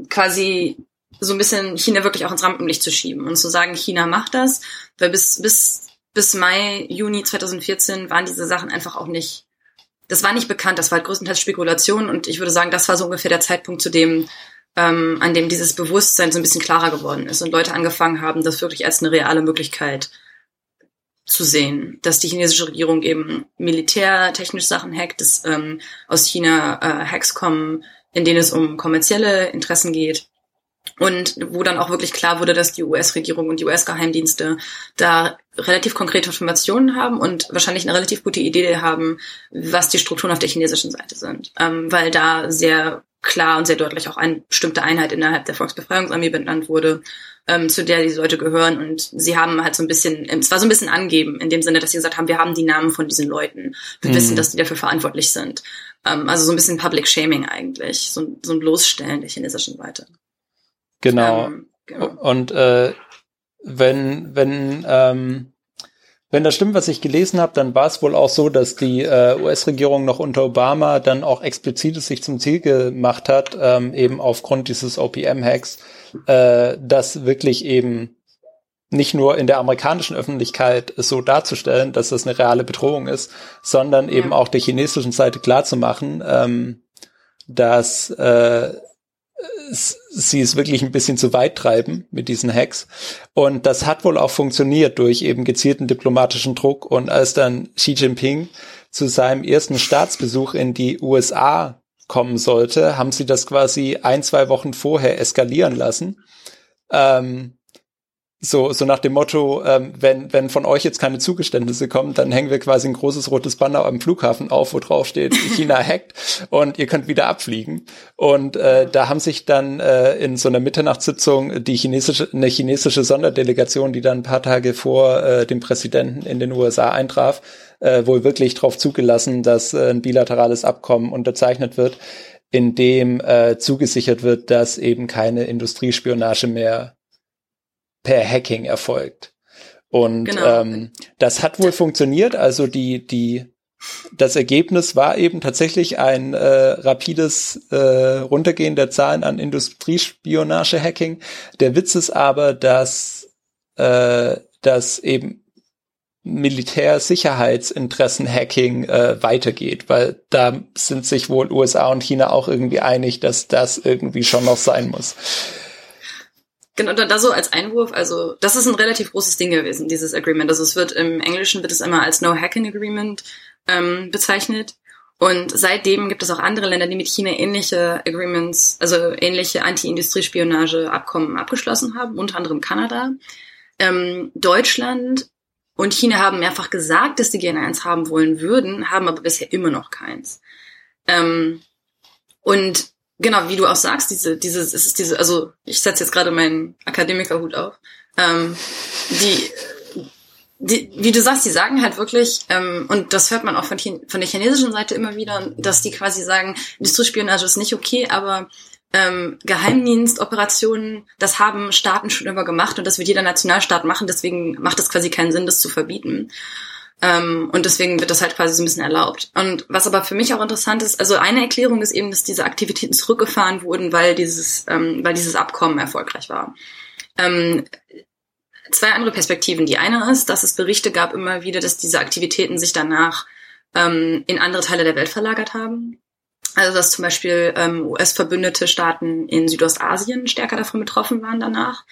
quasi so ein bisschen China wirklich auch ins Rampenlicht zu schieben und zu sagen, China macht das, weil bis, bis bis Mai, Juni 2014 waren diese Sachen einfach auch nicht, das war nicht bekannt, das war halt größtenteils Spekulation und ich würde sagen, das war so ungefähr der Zeitpunkt, zu dem, ähm, an dem dieses Bewusstsein so ein bisschen klarer geworden ist und Leute angefangen haben, das wirklich als eine reale Möglichkeit zu sehen, dass die chinesische Regierung eben militärtechnisch Sachen hackt, dass ähm, aus China äh, Hacks kommen, in denen es um kommerzielle Interessen geht und wo dann auch wirklich klar wurde, dass die US-Regierung und die US-Geheimdienste da relativ konkrete Informationen haben und wahrscheinlich eine relativ gute Idee haben, was die Strukturen auf der chinesischen Seite sind, ähm, weil da sehr klar und sehr deutlich auch eine bestimmte Einheit innerhalb der Volksbefreiungsarmee benannt wurde, ähm, zu der diese Leute gehören. Und sie haben halt so ein bisschen, es war so ein bisschen angeben, in dem Sinne, dass sie gesagt haben, wir haben die Namen von diesen Leuten. Wir mhm. wissen, dass die dafür verantwortlich sind. Ähm, also so ein bisschen Public Shaming eigentlich, so, so ein Bloßstellen der chinesischen Seite. Genau. Ähm, Genau. Und äh, wenn, wenn, ähm, wenn das stimmt, was ich gelesen habe, dann war es wohl auch so, dass die äh, US-Regierung noch unter Obama dann auch explizit sich zum Ziel gemacht hat, ähm, eben aufgrund dieses OPM-Hacks, äh, das wirklich eben nicht nur in der amerikanischen Öffentlichkeit so darzustellen, dass das eine reale Bedrohung ist, sondern ja. eben auch der chinesischen Seite klarzumachen, ähm, dass äh, sie es wirklich ein bisschen zu weit treiben mit diesen Hacks. Und das hat wohl auch funktioniert durch eben gezielten diplomatischen Druck. Und als dann Xi Jinping zu seinem ersten Staatsbesuch in die USA kommen sollte, haben sie das quasi ein, zwei Wochen vorher eskalieren lassen. Ähm, so, so nach dem Motto, ähm, wenn, wenn von euch jetzt keine Zugeständnisse kommen, dann hängen wir quasi ein großes rotes Banner am Flughafen auf, wo drauf steht, China hackt und ihr könnt wieder abfliegen. Und äh, da haben sich dann äh, in so einer Mitternachtssitzung die chinesische, eine chinesische Sonderdelegation, die dann ein paar Tage vor äh, dem Präsidenten in den USA eintraf, äh, wohl wirklich darauf zugelassen, dass äh, ein bilaterales Abkommen unterzeichnet wird, in dem äh, zugesichert wird, dass eben keine Industriespionage mehr per Hacking erfolgt. Und genau. ähm, das hat wohl funktioniert. Also die, die, das Ergebnis war eben tatsächlich ein äh, rapides äh, Runtergehen der Zahlen an Industriespionage-Hacking. Der Witz ist aber, dass, äh, dass eben Militärsicherheitsinteressen-Hacking äh, weitergeht, weil da sind sich wohl USA und China auch irgendwie einig, dass das irgendwie schon noch sein muss. Genau, da, da so als Einwurf, also das ist ein relativ großes Ding gewesen, dieses Agreement. Also es wird im Englischen wird es immer als No Hacking Agreement ähm, bezeichnet. Und seitdem gibt es auch andere Länder, die mit China ähnliche Agreements, also ähnliche Anti-Industriespionage-Abkommen abgeschlossen haben, unter anderem Kanada. Ähm, Deutschland und China haben mehrfach gesagt, dass sie gerne eins haben wollen würden, haben aber bisher immer noch keins. Ähm, und genau, wie du auch sagst, diese, diese, es ist diese, also ich setze jetzt gerade meinen Akademikerhut auf. Ähm, die, die, wie du sagst, die sagen halt wirklich, ähm, und das hört man auch von, von der chinesischen Seite immer wieder, dass die quasi sagen, Industriespionage ist nicht okay, aber ähm, Geheimdienstoperationen, das haben Staaten schon immer gemacht und das wird jeder Nationalstaat machen, deswegen macht es quasi keinen Sinn, das zu verbieten. Ähm, und deswegen wird das halt quasi so ein bisschen erlaubt. Und was aber für mich auch interessant ist, also eine Erklärung ist eben, dass diese Aktivitäten zurückgefahren wurden, weil dieses, ähm, weil dieses Abkommen erfolgreich war. Ähm, zwei andere Perspektiven. Die eine ist, dass es Berichte gab immer wieder, dass diese Aktivitäten sich danach ähm, in andere Teile der Welt verlagert haben. Also dass zum Beispiel ähm, US-verbündete Staaten in Südostasien stärker davon betroffen waren danach.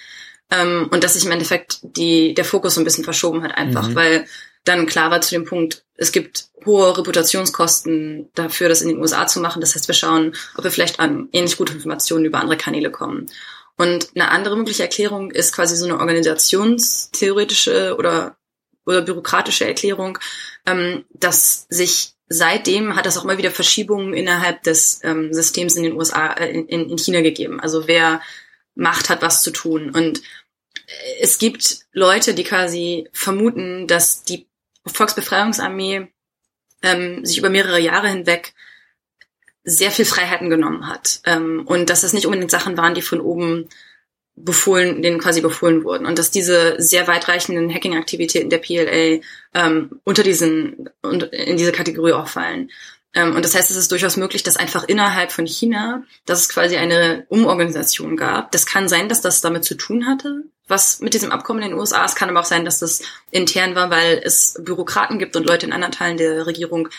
Ähm, und dass sich im Endeffekt die, der Fokus so ein bisschen verschoben hat einfach, mhm. weil dann klar war zu dem Punkt, es gibt hohe Reputationskosten dafür, das in den USA zu machen. Das heißt, wir schauen, ob wir vielleicht an ähnlich gute Informationen über andere Kanäle kommen. Und eine andere mögliche Erklärung ist quasi so eine organisationstheoretische oder, oder bürokratische Erklärung, ähm, dass sich seitdem hat es auch immer wieder Verschiebungen innerhalb des ähm, Systems in den USA, äh, in, in China gegeben. Also wer Macht hat, was zu tun. Und es gibt Leute, die quasi vermuten, dass die Volksbefreiungsarmee ähm, sich über mehrere Jahre hinweg sehr viel Freiheiten genommen hat ähm, und dass das nicht unbedingt Sachen waren, die von oben befohlen, denen quasi befohlen wurden und dass diese sehr weitreichenden Hacking-Aktivitäten der PLA ähm, unter diesen und in diese Kategorie auch fallen. Ähm, und das heißt, es ist durchaus möglich, dass einfach innerhalb von China, dass es quasi eine Umorganisation gab. Das kann sein, dass das damit zu tun hatte, was mit diesem Abkommen in den USA. Es kann aber auch sein, dass das intern war, weil es Bürokraten gibt und Leute in anderen Teilen der Regierung,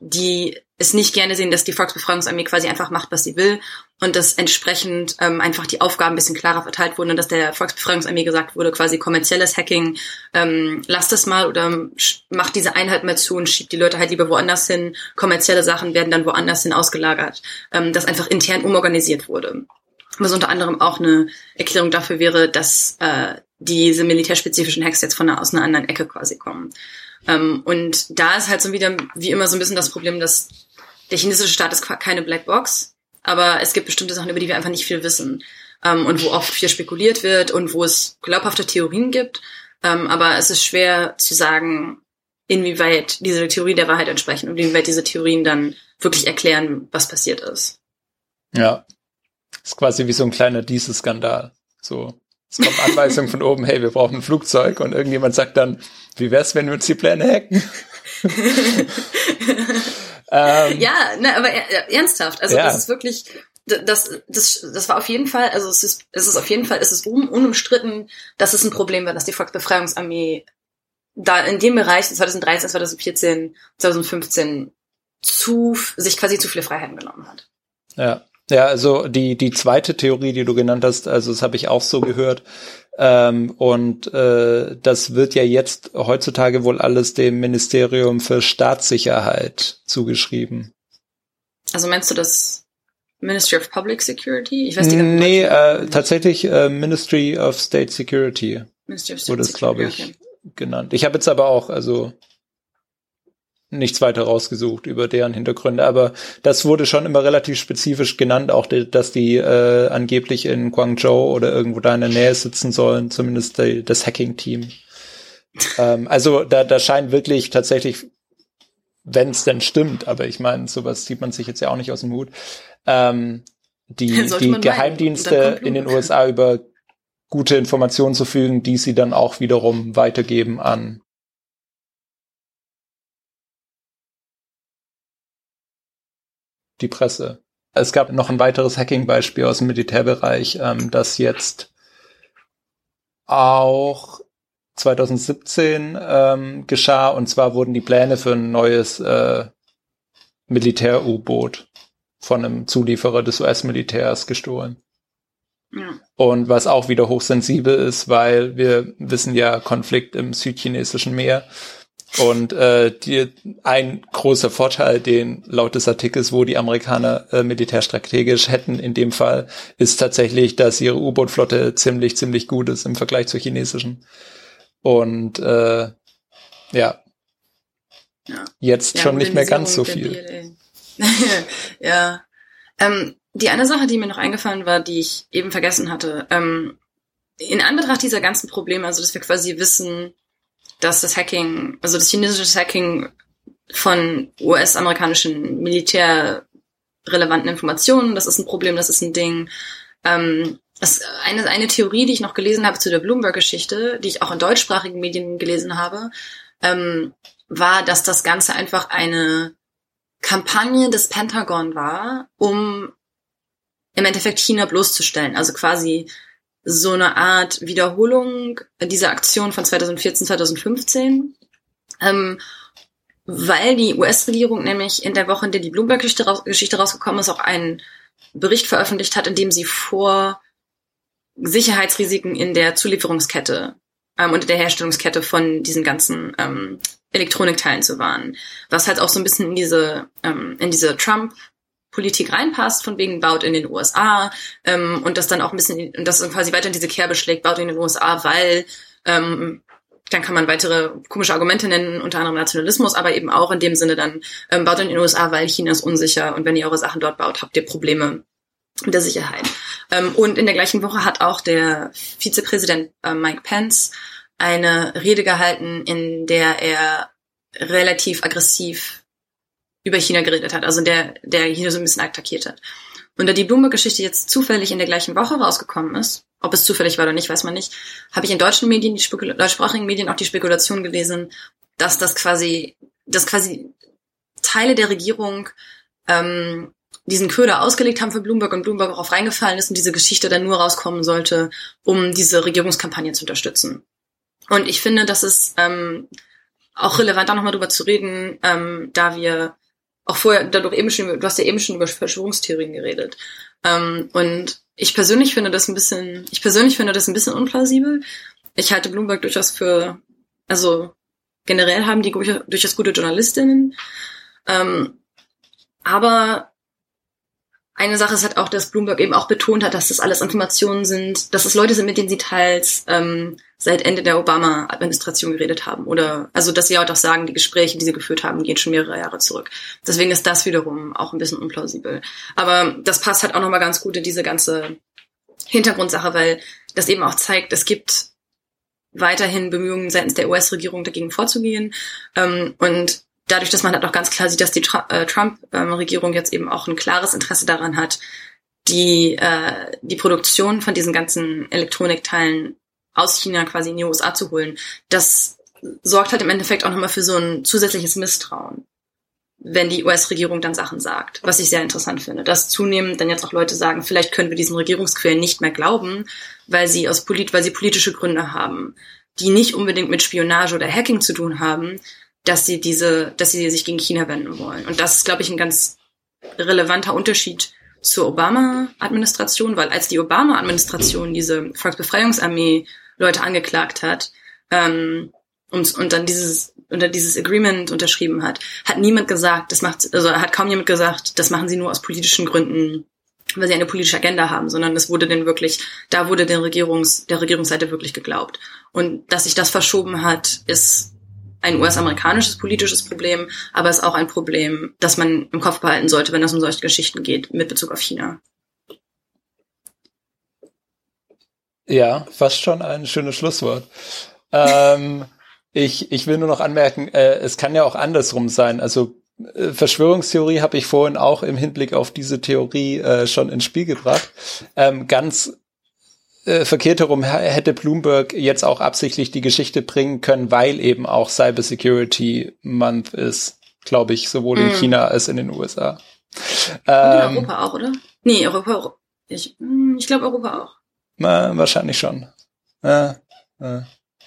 die es nicht gerne sehen, dass die Volksbefreiungsarmee quasi einfach macht, was sie will und dass entsprechend ähm, einfach die Aufgaben ein bisschen klarer verteilt wurden und dass der Volksbefreiungsarmee gesagt wurde, quasi kommerzielles Hacking, ähm, lasst es mal oder macht diese Einheit mal zu und schiebt die Leute halt lieber woanders hin. Kommerzielle Sachen werden dann woanders hin ausgelagert, ähm, dass einfach intern umorganisiert wurde. Was unter anderem auch eine Erklärung dafür wäre, dass äh, diese militärspezifischen Hacks jetzt von einer, aus einer anderen Ecke quasi kommen. Ähm, und da ist halt so wieder, wie immer, so ein bisschen das Problem, dass der chinesische Staat ist keine Blackbox, aber es gibt bestimmte Sachen, über die wir einfach nicht viel wissen ähm, und wo oft viel spekuliert wird und wo es glaubhafte Theorien gibt. Ähm, aber es ist schwer zu sagen, inwieweit diese Theorie der Wahrheit entsprechen und inwieweit diese Theorien dann wirklich erklären, was passiert ist. Ja, ist quasi wie so ein kleiner Diesel-Skandal. So Es kommt Anweisung von oben, hey, wir brauchen ein Flugzeug und irgendjemand sagt dann, wie wär's, wenn wir uns die Pläne hacken? ähm, ja, ne, aber ernsthaft, also ja. das ist wirklich, das, das, das war auf jeden Fall, also es ist, es ist auf jeden Fall, es ist un, unumstritten, dass es ein Problem war, dass die Volksbefreiungsarmee da in dem Bereich 2013, 2014, 2015 zu, sich quasi zu viele Freiheiten genommen hat. Ja. Ja, also die, die zweite Theorie, die du genannt hast, also das habe ich auch so gehört. Ähm, und äh, das wird ja jetzt heutzutage wohl alles dem Ministerium für Staatssicherheit zugeschrieben. Also meinst du das Ministry of Public Security? Ich weiß nicht. Nee, äh, tatsächlich äh, Ministry of State Security. Ministry of State wurde es, glaube ich, okay. genannt. Ich habe jetzt aber auch, also nichts weiter rausgesucht über deren Hintergründe, aber das wurde schon immer relativ spezifisch genannt, auch die, dass die äh, angeblich in Guangzhou oder irgendwo da in der Nähe sitzen sollen, zumindest die, das Hacking-Team. ähm, also da, da scheint wirklich tatsächlich, wenn es denn stimmt, aber ich meine, sowas sieht man sich jetzt ja auch nicht aus dem Hut, ähm, die, die Geheimdienste in den USA über gute Informationen zu fügen, die sie dann auch wiederum weitergeben an die Presse. Es gab noch ein weiteres Hacking-Beispiel aus dem Militärbereich, ähm, das jetzt auch 2017 ähm, geschah. Und zwar wurden die Pläne für ein neues äh, Militär-U-Boot von einem Zulieferer des US-Militärs gestohlen. Ja. Und was auch wieder hochsensibel ist, weil wir wissen ja Konflikt im südchinesischen Meer und äh, die, ein großer Vorteil, den laut des Artikels, wo die Amerikaner äh, militärstrategisch hätten in dem Fall, ist tatsächlich, dass ihre U-Boot-Flotte ziemlich, ziemlich gut ist im Vergleich zur chinesischen. Und äh, ja, ja. jetzt ja, schon nicht mehr ganz so viel. ja. Ähm, die eine Sache, die mir noch eingefallen war, die ich eben vergessen hatte, ähm, in Anbetracht dieser ganzen Probleme, also dass wir quasi wissen, dass das Hacking, also das chinesische Hacking von US-amerikanischen militärrelevanten Informationen, das ist ein Problem, das ist ein Ding. Ähm, das eine, eine Theorie, die ich noch gelesen habe zu der Bloomberg-Geschichte, die ich auch in deutschsprachigen Medien gelesen habe, ähm, war, dass das Ganze einfach eine Kampagne des Pentagon war, um im Endeffekt China bloßzustellen. Also quasi so eine Art Wiederholung dieser Aktion von 2014, 2015. Ähm, weil die US-Regierung nämlich in der Woche, in der die Bloomberg-Geschichte raus, rausgekommen ist, auch einen Bericht veröffentlicht hat, in dem sie vor Sicherheitsrisiken in der Zulieferungskette ähm, und in der Herstellungskette von diesen ganzen ähm, Elektronikteilen zu warnen. Was halt auch so ein bisschen in diese, ähm, in diese Trump Politik reinpasst, von wegen baut in den USA ähm, und das dann auch ein bisschen, und das quasi weiter in diese Kerbe schlägt, baut in den USA, weil ähm, dann kann man weitere komische Argumente nennen, unter anderem Nationalismus, aber eben auch in dem Sinne dann, ähm, baut in den USA, weil China ist unsicher und wenn ihr eure Sachen dort baut, habt ihr Probleme mit der Sicherheit. Ähm, und in der gleichen Woche hat auch der Vizepräsident äh, Mike Pence eine Rede gehalten, in der er relativ aggressiv über China geredet hat, also der, der China so ein bisschen attackiert hat. Und da die Bloomberg-Geschichte jetzt zufällig in der gleichen Woche rausgekommen ist, ob es zufällig war oder nicht, weiß man nicht, habe ich in deutschen Medien, die deutschsprachigen Medien auch die Spekulation gelesen, dass das quasi, dass quasi Teile der Regierung ähm, diesen Köder ausgelegt haben für Bloomberg und Bloomberg auch reingefallen ist und diese Geschichte dann nur rauskommen sollte, um diese Regierungskampagne zu unterstützen. Und ich finde, das ist ähm, auch relevant, da nochmal drüber zu reden, ähm, da wir auch vorher, da du eben schon, du hast ja eben schon über Verschwörungstheorien geredet. Ähm, und ich persönlich finde das ein bisschen, ich persönlich finde das ein bisschen unplausibel. Ich halte Bloomberg durchaus für, also generell haben die durchaus gute Journalistinnen. Ähm, aber eine Sache ist halt auch, dass Bloomberg eben auch betont hat, dass das alles Informationen sind, dass es Leute sind, mit denen sie teils ähm, seit Ende der Obama-Administration geredet haben. Oder also dass sie halt auch sagen, die Gespräche, die sie geführt haben, gehen schon mehrere Jahre zurück. Deswegen ist das wiederum auch ein bisschen unplausibel. Aber das passt halt auch nochmal ganz gut in diese ganze Hintergrundsache, weil das eben auch zeigt, es gibt weiterhin Bemühungen seitens der US-Regierung dagegen vorzugehen. Ähm, und dadurch, dass man halt auch ganz klar sieht, dass die äh, Trump-Regierung jetzt eben auch ein klares Interesse daran hat, die, äh, die Produktion von diesen ganzen Elektronikteilen aus China quasi in die USA zu holen, das sorgt halt im Endeffekt auch nochmal für so ein zusätzliches Misstrauen, wenn die US-Regierung dann Sachen sagt, was ich sehr interessant finde, dass zunehmend dann jetzt auch Leute sagen, vielleicht können wir diesen Regierungsquellen nicht mehr glauben, weil sie aus polit weil sie politische Gründe haben, die nicht unbedingt mit Spionage oder Hacking zu tun haben, dass sie diese, dass sie sich gegen China wenden wollen. Und das ist, glaube ich, ein ganz relevanter Unterschied zur Obama-Administration, weil als die Obama-Administration diese Volksbefreiungsarmee Leute angeklagt hat ähm, und, und dann dieses unter dieses Agreement unterschrieben hat, hat niemand gesagt, das macht, also hat kaum jemand gesagt, das machen sie nur aus politischen Gründen, weil sie eine politische Agenda haben, sondern es wurde denn wirklich, da wurde den Regierungs, der Regierungsseite wirklich geglaubt. Und dass sich das verschoben hat, ist ein US-amerikanisches politisches Problem, aber es ist auch ein Problem, das man im Kopf behalten sollte, wenn es um solche Geschichten geht, mit Bezug auf China. Ja, fast schon ein schönes Schlusswort. ähm, ich, ich will nur noch anmerken, äh, es kann ja auch andersrum sein. Also äh, Verschwörungstheorie habe ich vorhin auch im Hinblick auf diese Theorie äh, schon ins Spiel gebracht. Ähm, ganz äh, verkehrt herum hätte Bloomberg jetzt auch absichtlich die Geschichte bringen können, weil eben auch Cybersecurity Month ist, glaube ich, sowohl in mm. China als in den USA. Ähm, in Europa auch, oder? Nee, Europa, ich, hm, ich glaube Europa auch. Na, wahrscheinlich schon. Äh, äh,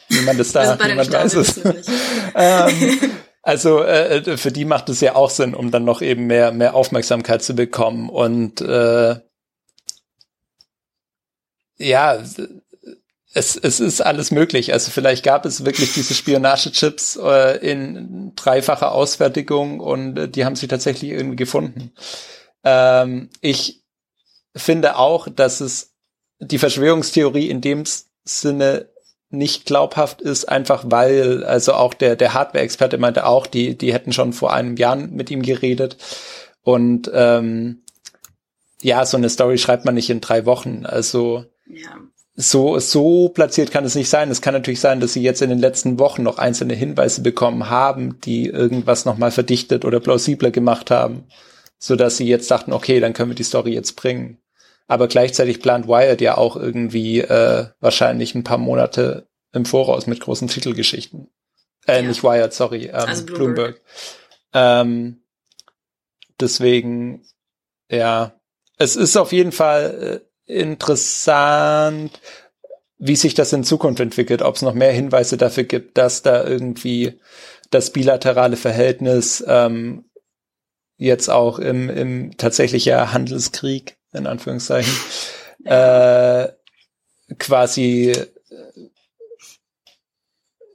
niemand ist da, niemand weiß es. ähm, also äh, für die macht es ja auch Sinn, um dann noch eben mehr mehr Aufmerksamkeit zu bekommen und äh, ja, es, es ist alles möglich. Also vielleicht gab es wirklich diese Spionagechips äh, in dreifacher Ausfertigung und äh, die haben sich tatsächlich irgendwie gefunden. Ähm, ich finde auch, dass es die Verschwörungstheorie in dem Sinne nicht glaubhaft ist, einfach weil, also auch der, der Hardware-Experte meinte auch, die, die hätten schon vor einem Jahr mit ihm geredet und ähm, ja, so eine Story schreibt man nicht in drei Wochen. Also ja. So, so platziert kann es nicht sein. Es kann natürlich sein, dass sie jetzt in den letzten Wochen noch einzelne Hinweise bekommen haben, die irgendwas nochmal verdichtet oder plausibler gemacht haben, so dass sie jetzt dachten, okay, dann können wir die Story jetzt bringen. Aber gleichzeitig plant Wired ja auch irgendwie äh, wahrscheinlich ein paar Monate im Voraus mit großen Titelgeschichten. Äh, ja. nicht Wired, sorry, ähm, also Bloomberg. Bloomberg. Ähm, deswegen, ja, es ist auf jeden Fall äh, interessant, wie sich das in Zukunft entwickelt, ob es noch mehr Hinweise dafür gibt, dass da irgendwie das bilaterale Verhältnis ähm, jetzt auch im, im tatsächlicher Handelskrieg, in Anführungszeichen, äh, quasi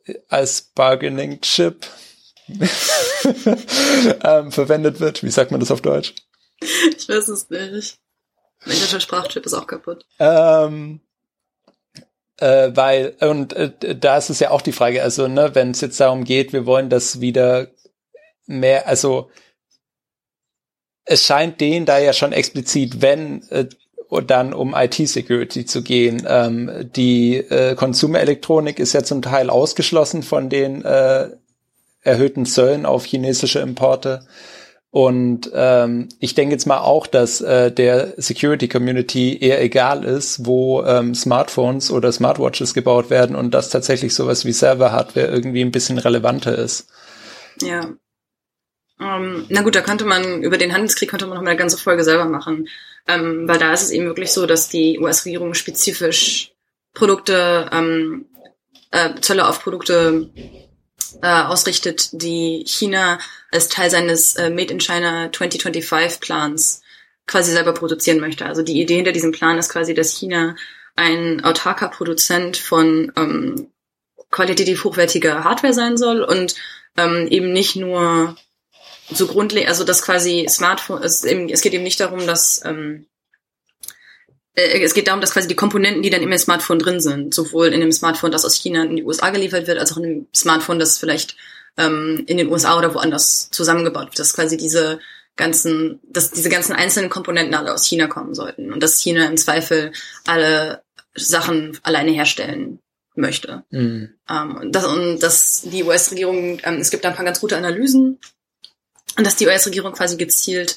äh, als Bargaining Chip ähm, verwendet wird. Wie sagt man das auf Deutsch? Ich weiß es nicht. Mein deutscher Sprachchip ist auch kaputt. Ähm, äh, weil, und äh, da ist es ja auch die Frage, also, ne, wenn es jetzt darum geht, wir wollen das wieder mehr, also es scheint denen da ja schon explizit, wenn äh, dann um IT-Security zu gehen. Ähm, die äh, Konsumerelektronik ist ja zum Teil ausgeschlossen von den äh, erhöhten Zöllen auf chinesische Importe. Und ähm, ich denke jetzt mal auch, dass äh, der Security Community eher egal ist, wo ähm, Smartphones oder Smartwatches gebaut werden und dass tatsächlich sowas wie Server-Hardware irgendwie ein bisschen relevanter ist. Ja. Ähm, na gut, da könnte man, über den Handelskrieg könnte man noch mal eine ganze Folge selber machen. Ähm, weil da ist es eben wirklich so, dass die US-Regierung spezifisch Produkte, ähm, äh, Zölle auf Produkte äh, ausrichtet, die China als Teil seines äh, Made in China 2025 Plans quasi selber produzieren möchte. Also die Idee hinter diesem Plan ist quasi, dass China ein autarker Produzent von ähm, qualitativ hochwertiger Hardware sein soll und ähm, eben nicht nur so grundlegend, also dass quasi Smartphone, es, es geht eben nicht darum, dass ähm, äh, es geht darum, dass quasi die Komponenten, die dann im Smartphone drin sind, sowohl in dem Smartphone, das aus China in die USA geliefert wird, als auch in dem Smartphone, das vielleicht ähm, in den USA oder woanders zusammengebaut wird, dass quasi diese ganzen, dass diese ganzen einzelnen Komponenten alle aus China kommen sollten und dass China im Zweifel alle Sachen alleine herstellen möchte. Mhm. Ähm, und, das, und dass die US-Regierung, ähm, es gibt da ein paar ganz gute Analysen, und dass die US-Regierung quasi gezielt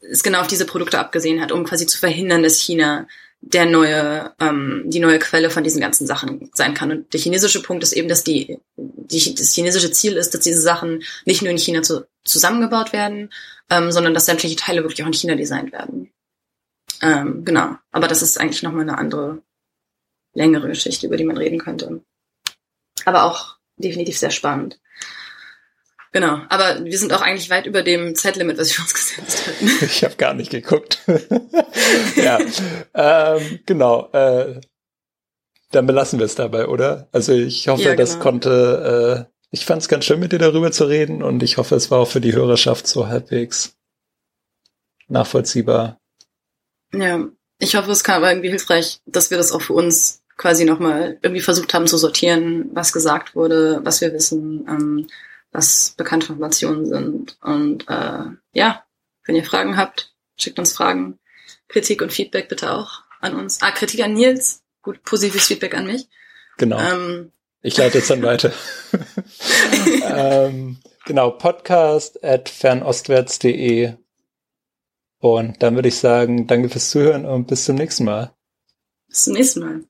es genau auf diese Produkte abgesehen hat, um quasi zu verhindern, dass China der neue, ähm, die neue Quelle von diesen ganzen Sachen sein kann. Und der chinesische Punkt ist eben, dass die, die das chinesische Ziel ist, dass diese Sachen nicht nur in China zu, zusammengebaut werden, ähm, sondern dass sämtliche Teile wirklich auch in China designt werden. Ähm, genau. Aber das ist eigentlich nochmal eine andere, längere Geschichte, über die man reden könnte. Aber auch definitiv sehr spannend. Genau, aber wir sind auch eigentlich weit über dem Zeitlimit, was wir uns gesetzt hatten. Ich habe gar nicht geguckt. ja, ähm, genau. Äh, dann belassen wir es dabei, oder? Also ich hoffe, ja, genau. das konnte. Äh, ich fand es ganz schön, mit dir darüber zu reden und ich hoffe, es war auch für die Hörerschaft so halbwegs nachvollziehbar. Ja, ich hoffe, es war irgendwie hilfreich, dass wir das auch für uns quasi nochmal irgendwie versucht haben zu sortieren, was gesagt wurde, was wir wissen. Ähm, was bekannte Informationen sind. Und äh, ja, wenn ihr Fragen habt, schickt uns Fragen. Kritik und Feedback bitte auch an uns. Ah, Kritik an Nils. Gut, positives Feedback an mich. Genau. Ähm, ich leite jetzt dann weiter. ähm, genau, podcast at fernostwärts.de. Und dann würde ich sagen, danke fürs Zuhören und bis zum nächsten Mal. Bis zum nächsten Mal.